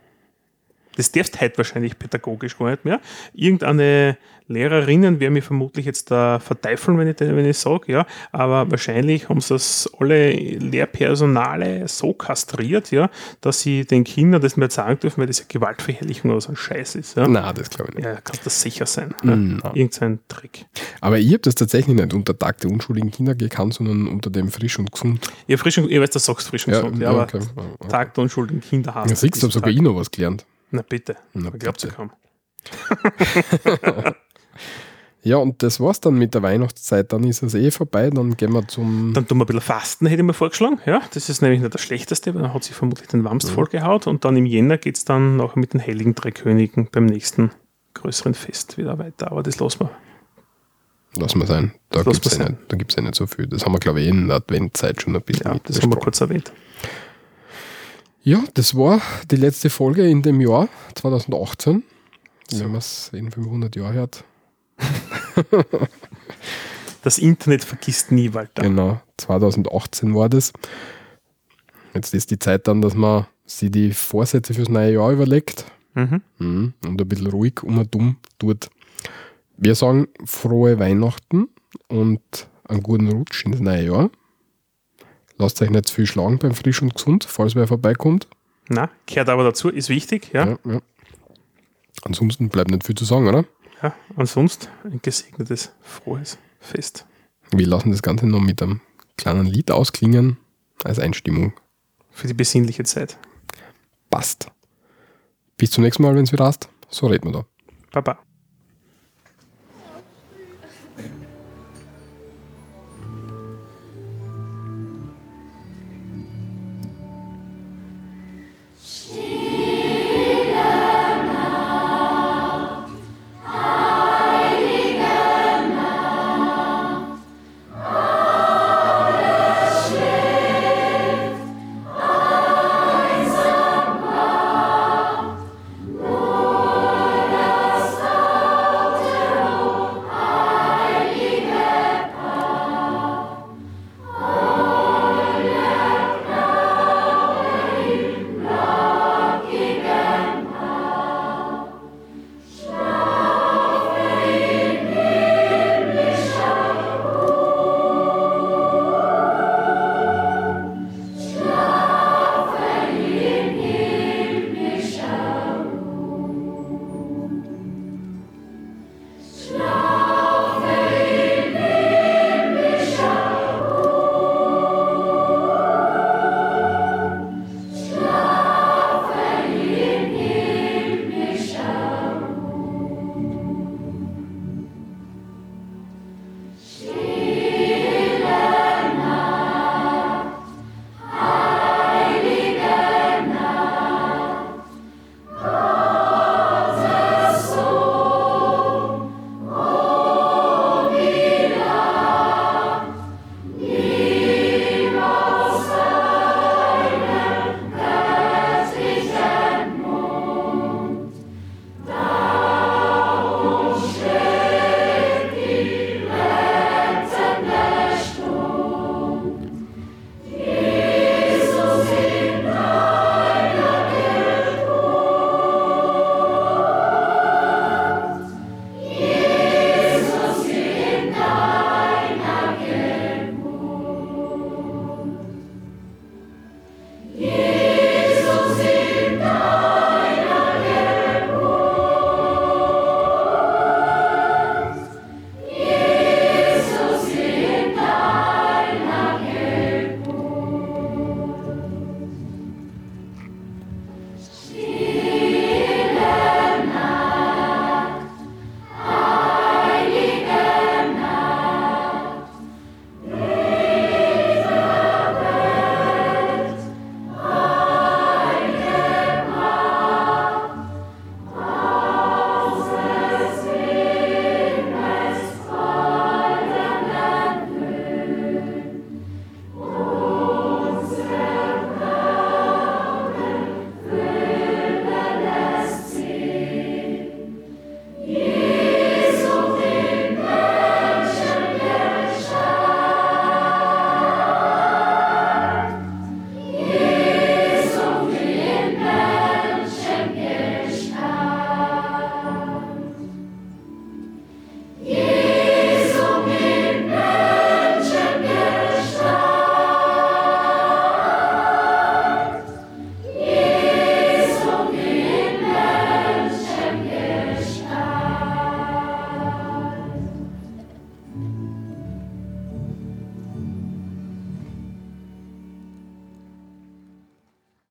Das darfst du heute wahrscheinlich pädagogisch gar nicht mehr. Irgendeine Lehrerinnen werden mich vermutlich jetzt da verteifeln, wenn ich, wenn ich sage, ja, aber wahrscheinlich haben sie das alle Lehrpersonale so kastriert, ja, dass sie den Kindern das nicht mehr sagen dürfen, weil das ja Gewaltverherrlichung oder so ein Scheiß ist. Ja, Nein, das glaube ich nicht. ja kann das sicher sein. Ja. Nein. Irgendein Trick. Aber ich habe das tatsächlich nicht unter Tag der unschuldigen Kinder gekannt, sondern unter dem frisch und gesund. Ja, frisch und, ich weiß, du sagst frisch und Ja, gesund, ja, ja, aber okay. Tag der unschuldigen Kinder hast Ja, siehst du, habe sogar ich noch was gelernt. Na bitte, Na glaubt bitte. ja kaum. *laughs* *laughs* Ja, und das war's dann mit der Weihnachtszeit. Dann ist es eh vorbei. Dann gehen wir zum. Dann tun wir ein bisschen Fasten, hätte ich mir vorgeschlagen. Ja, das ist nämlich nicht das Schlechteste, weil dann hat sich vermutlich den Wamst vollgehaut. Und dann im Jänner geht es dann nachher mit den Heiligen Drei Königen beim nächsten größeren Fest wieder weiter. Aber das lassen wir. Lass mal sein. Da gibt es ja, nicht- da gibt's ja nicht so viel. Das haben wir, glaube ich, in der Adventzeit schon ein bisschen Ja, das haben wir kurz erwähnt. Ja, das war die letzte Folge in dem Jahr 2018. Wenn man es in 500 Jahren hört. *laughs* Das Internet vergisst nie, Walter. Genau, 2018 war das. Jetzt ist die Zeit dann, dass man sich die Vorsätze fürs neue Jahr überlegt Mhm. mhm. und ein bisschen ruhig um und dumm tut. Wir sagen frohe Weihnachten und einen guten Rutsch ins neue Jahr. Lasst euch nicht zu viel schlagen beim Frisch und Gesund, falls wer vorbeikommt. Na, gehört aber dazu, ist wichtig, ja. Ja, ja. Ansonsten bleibt nicht viel zu sagen, oder? ja. Ansonsten ein gesegnetes, frohes Fest. Wir lassen das Ganze noch mit einem kleinen Lied ausklingen als Einstimmung. Für die besinnliche Zeit. Passt. Bis zum nächsten Mal, wenn es wieder hast. So reden wir da. Baba.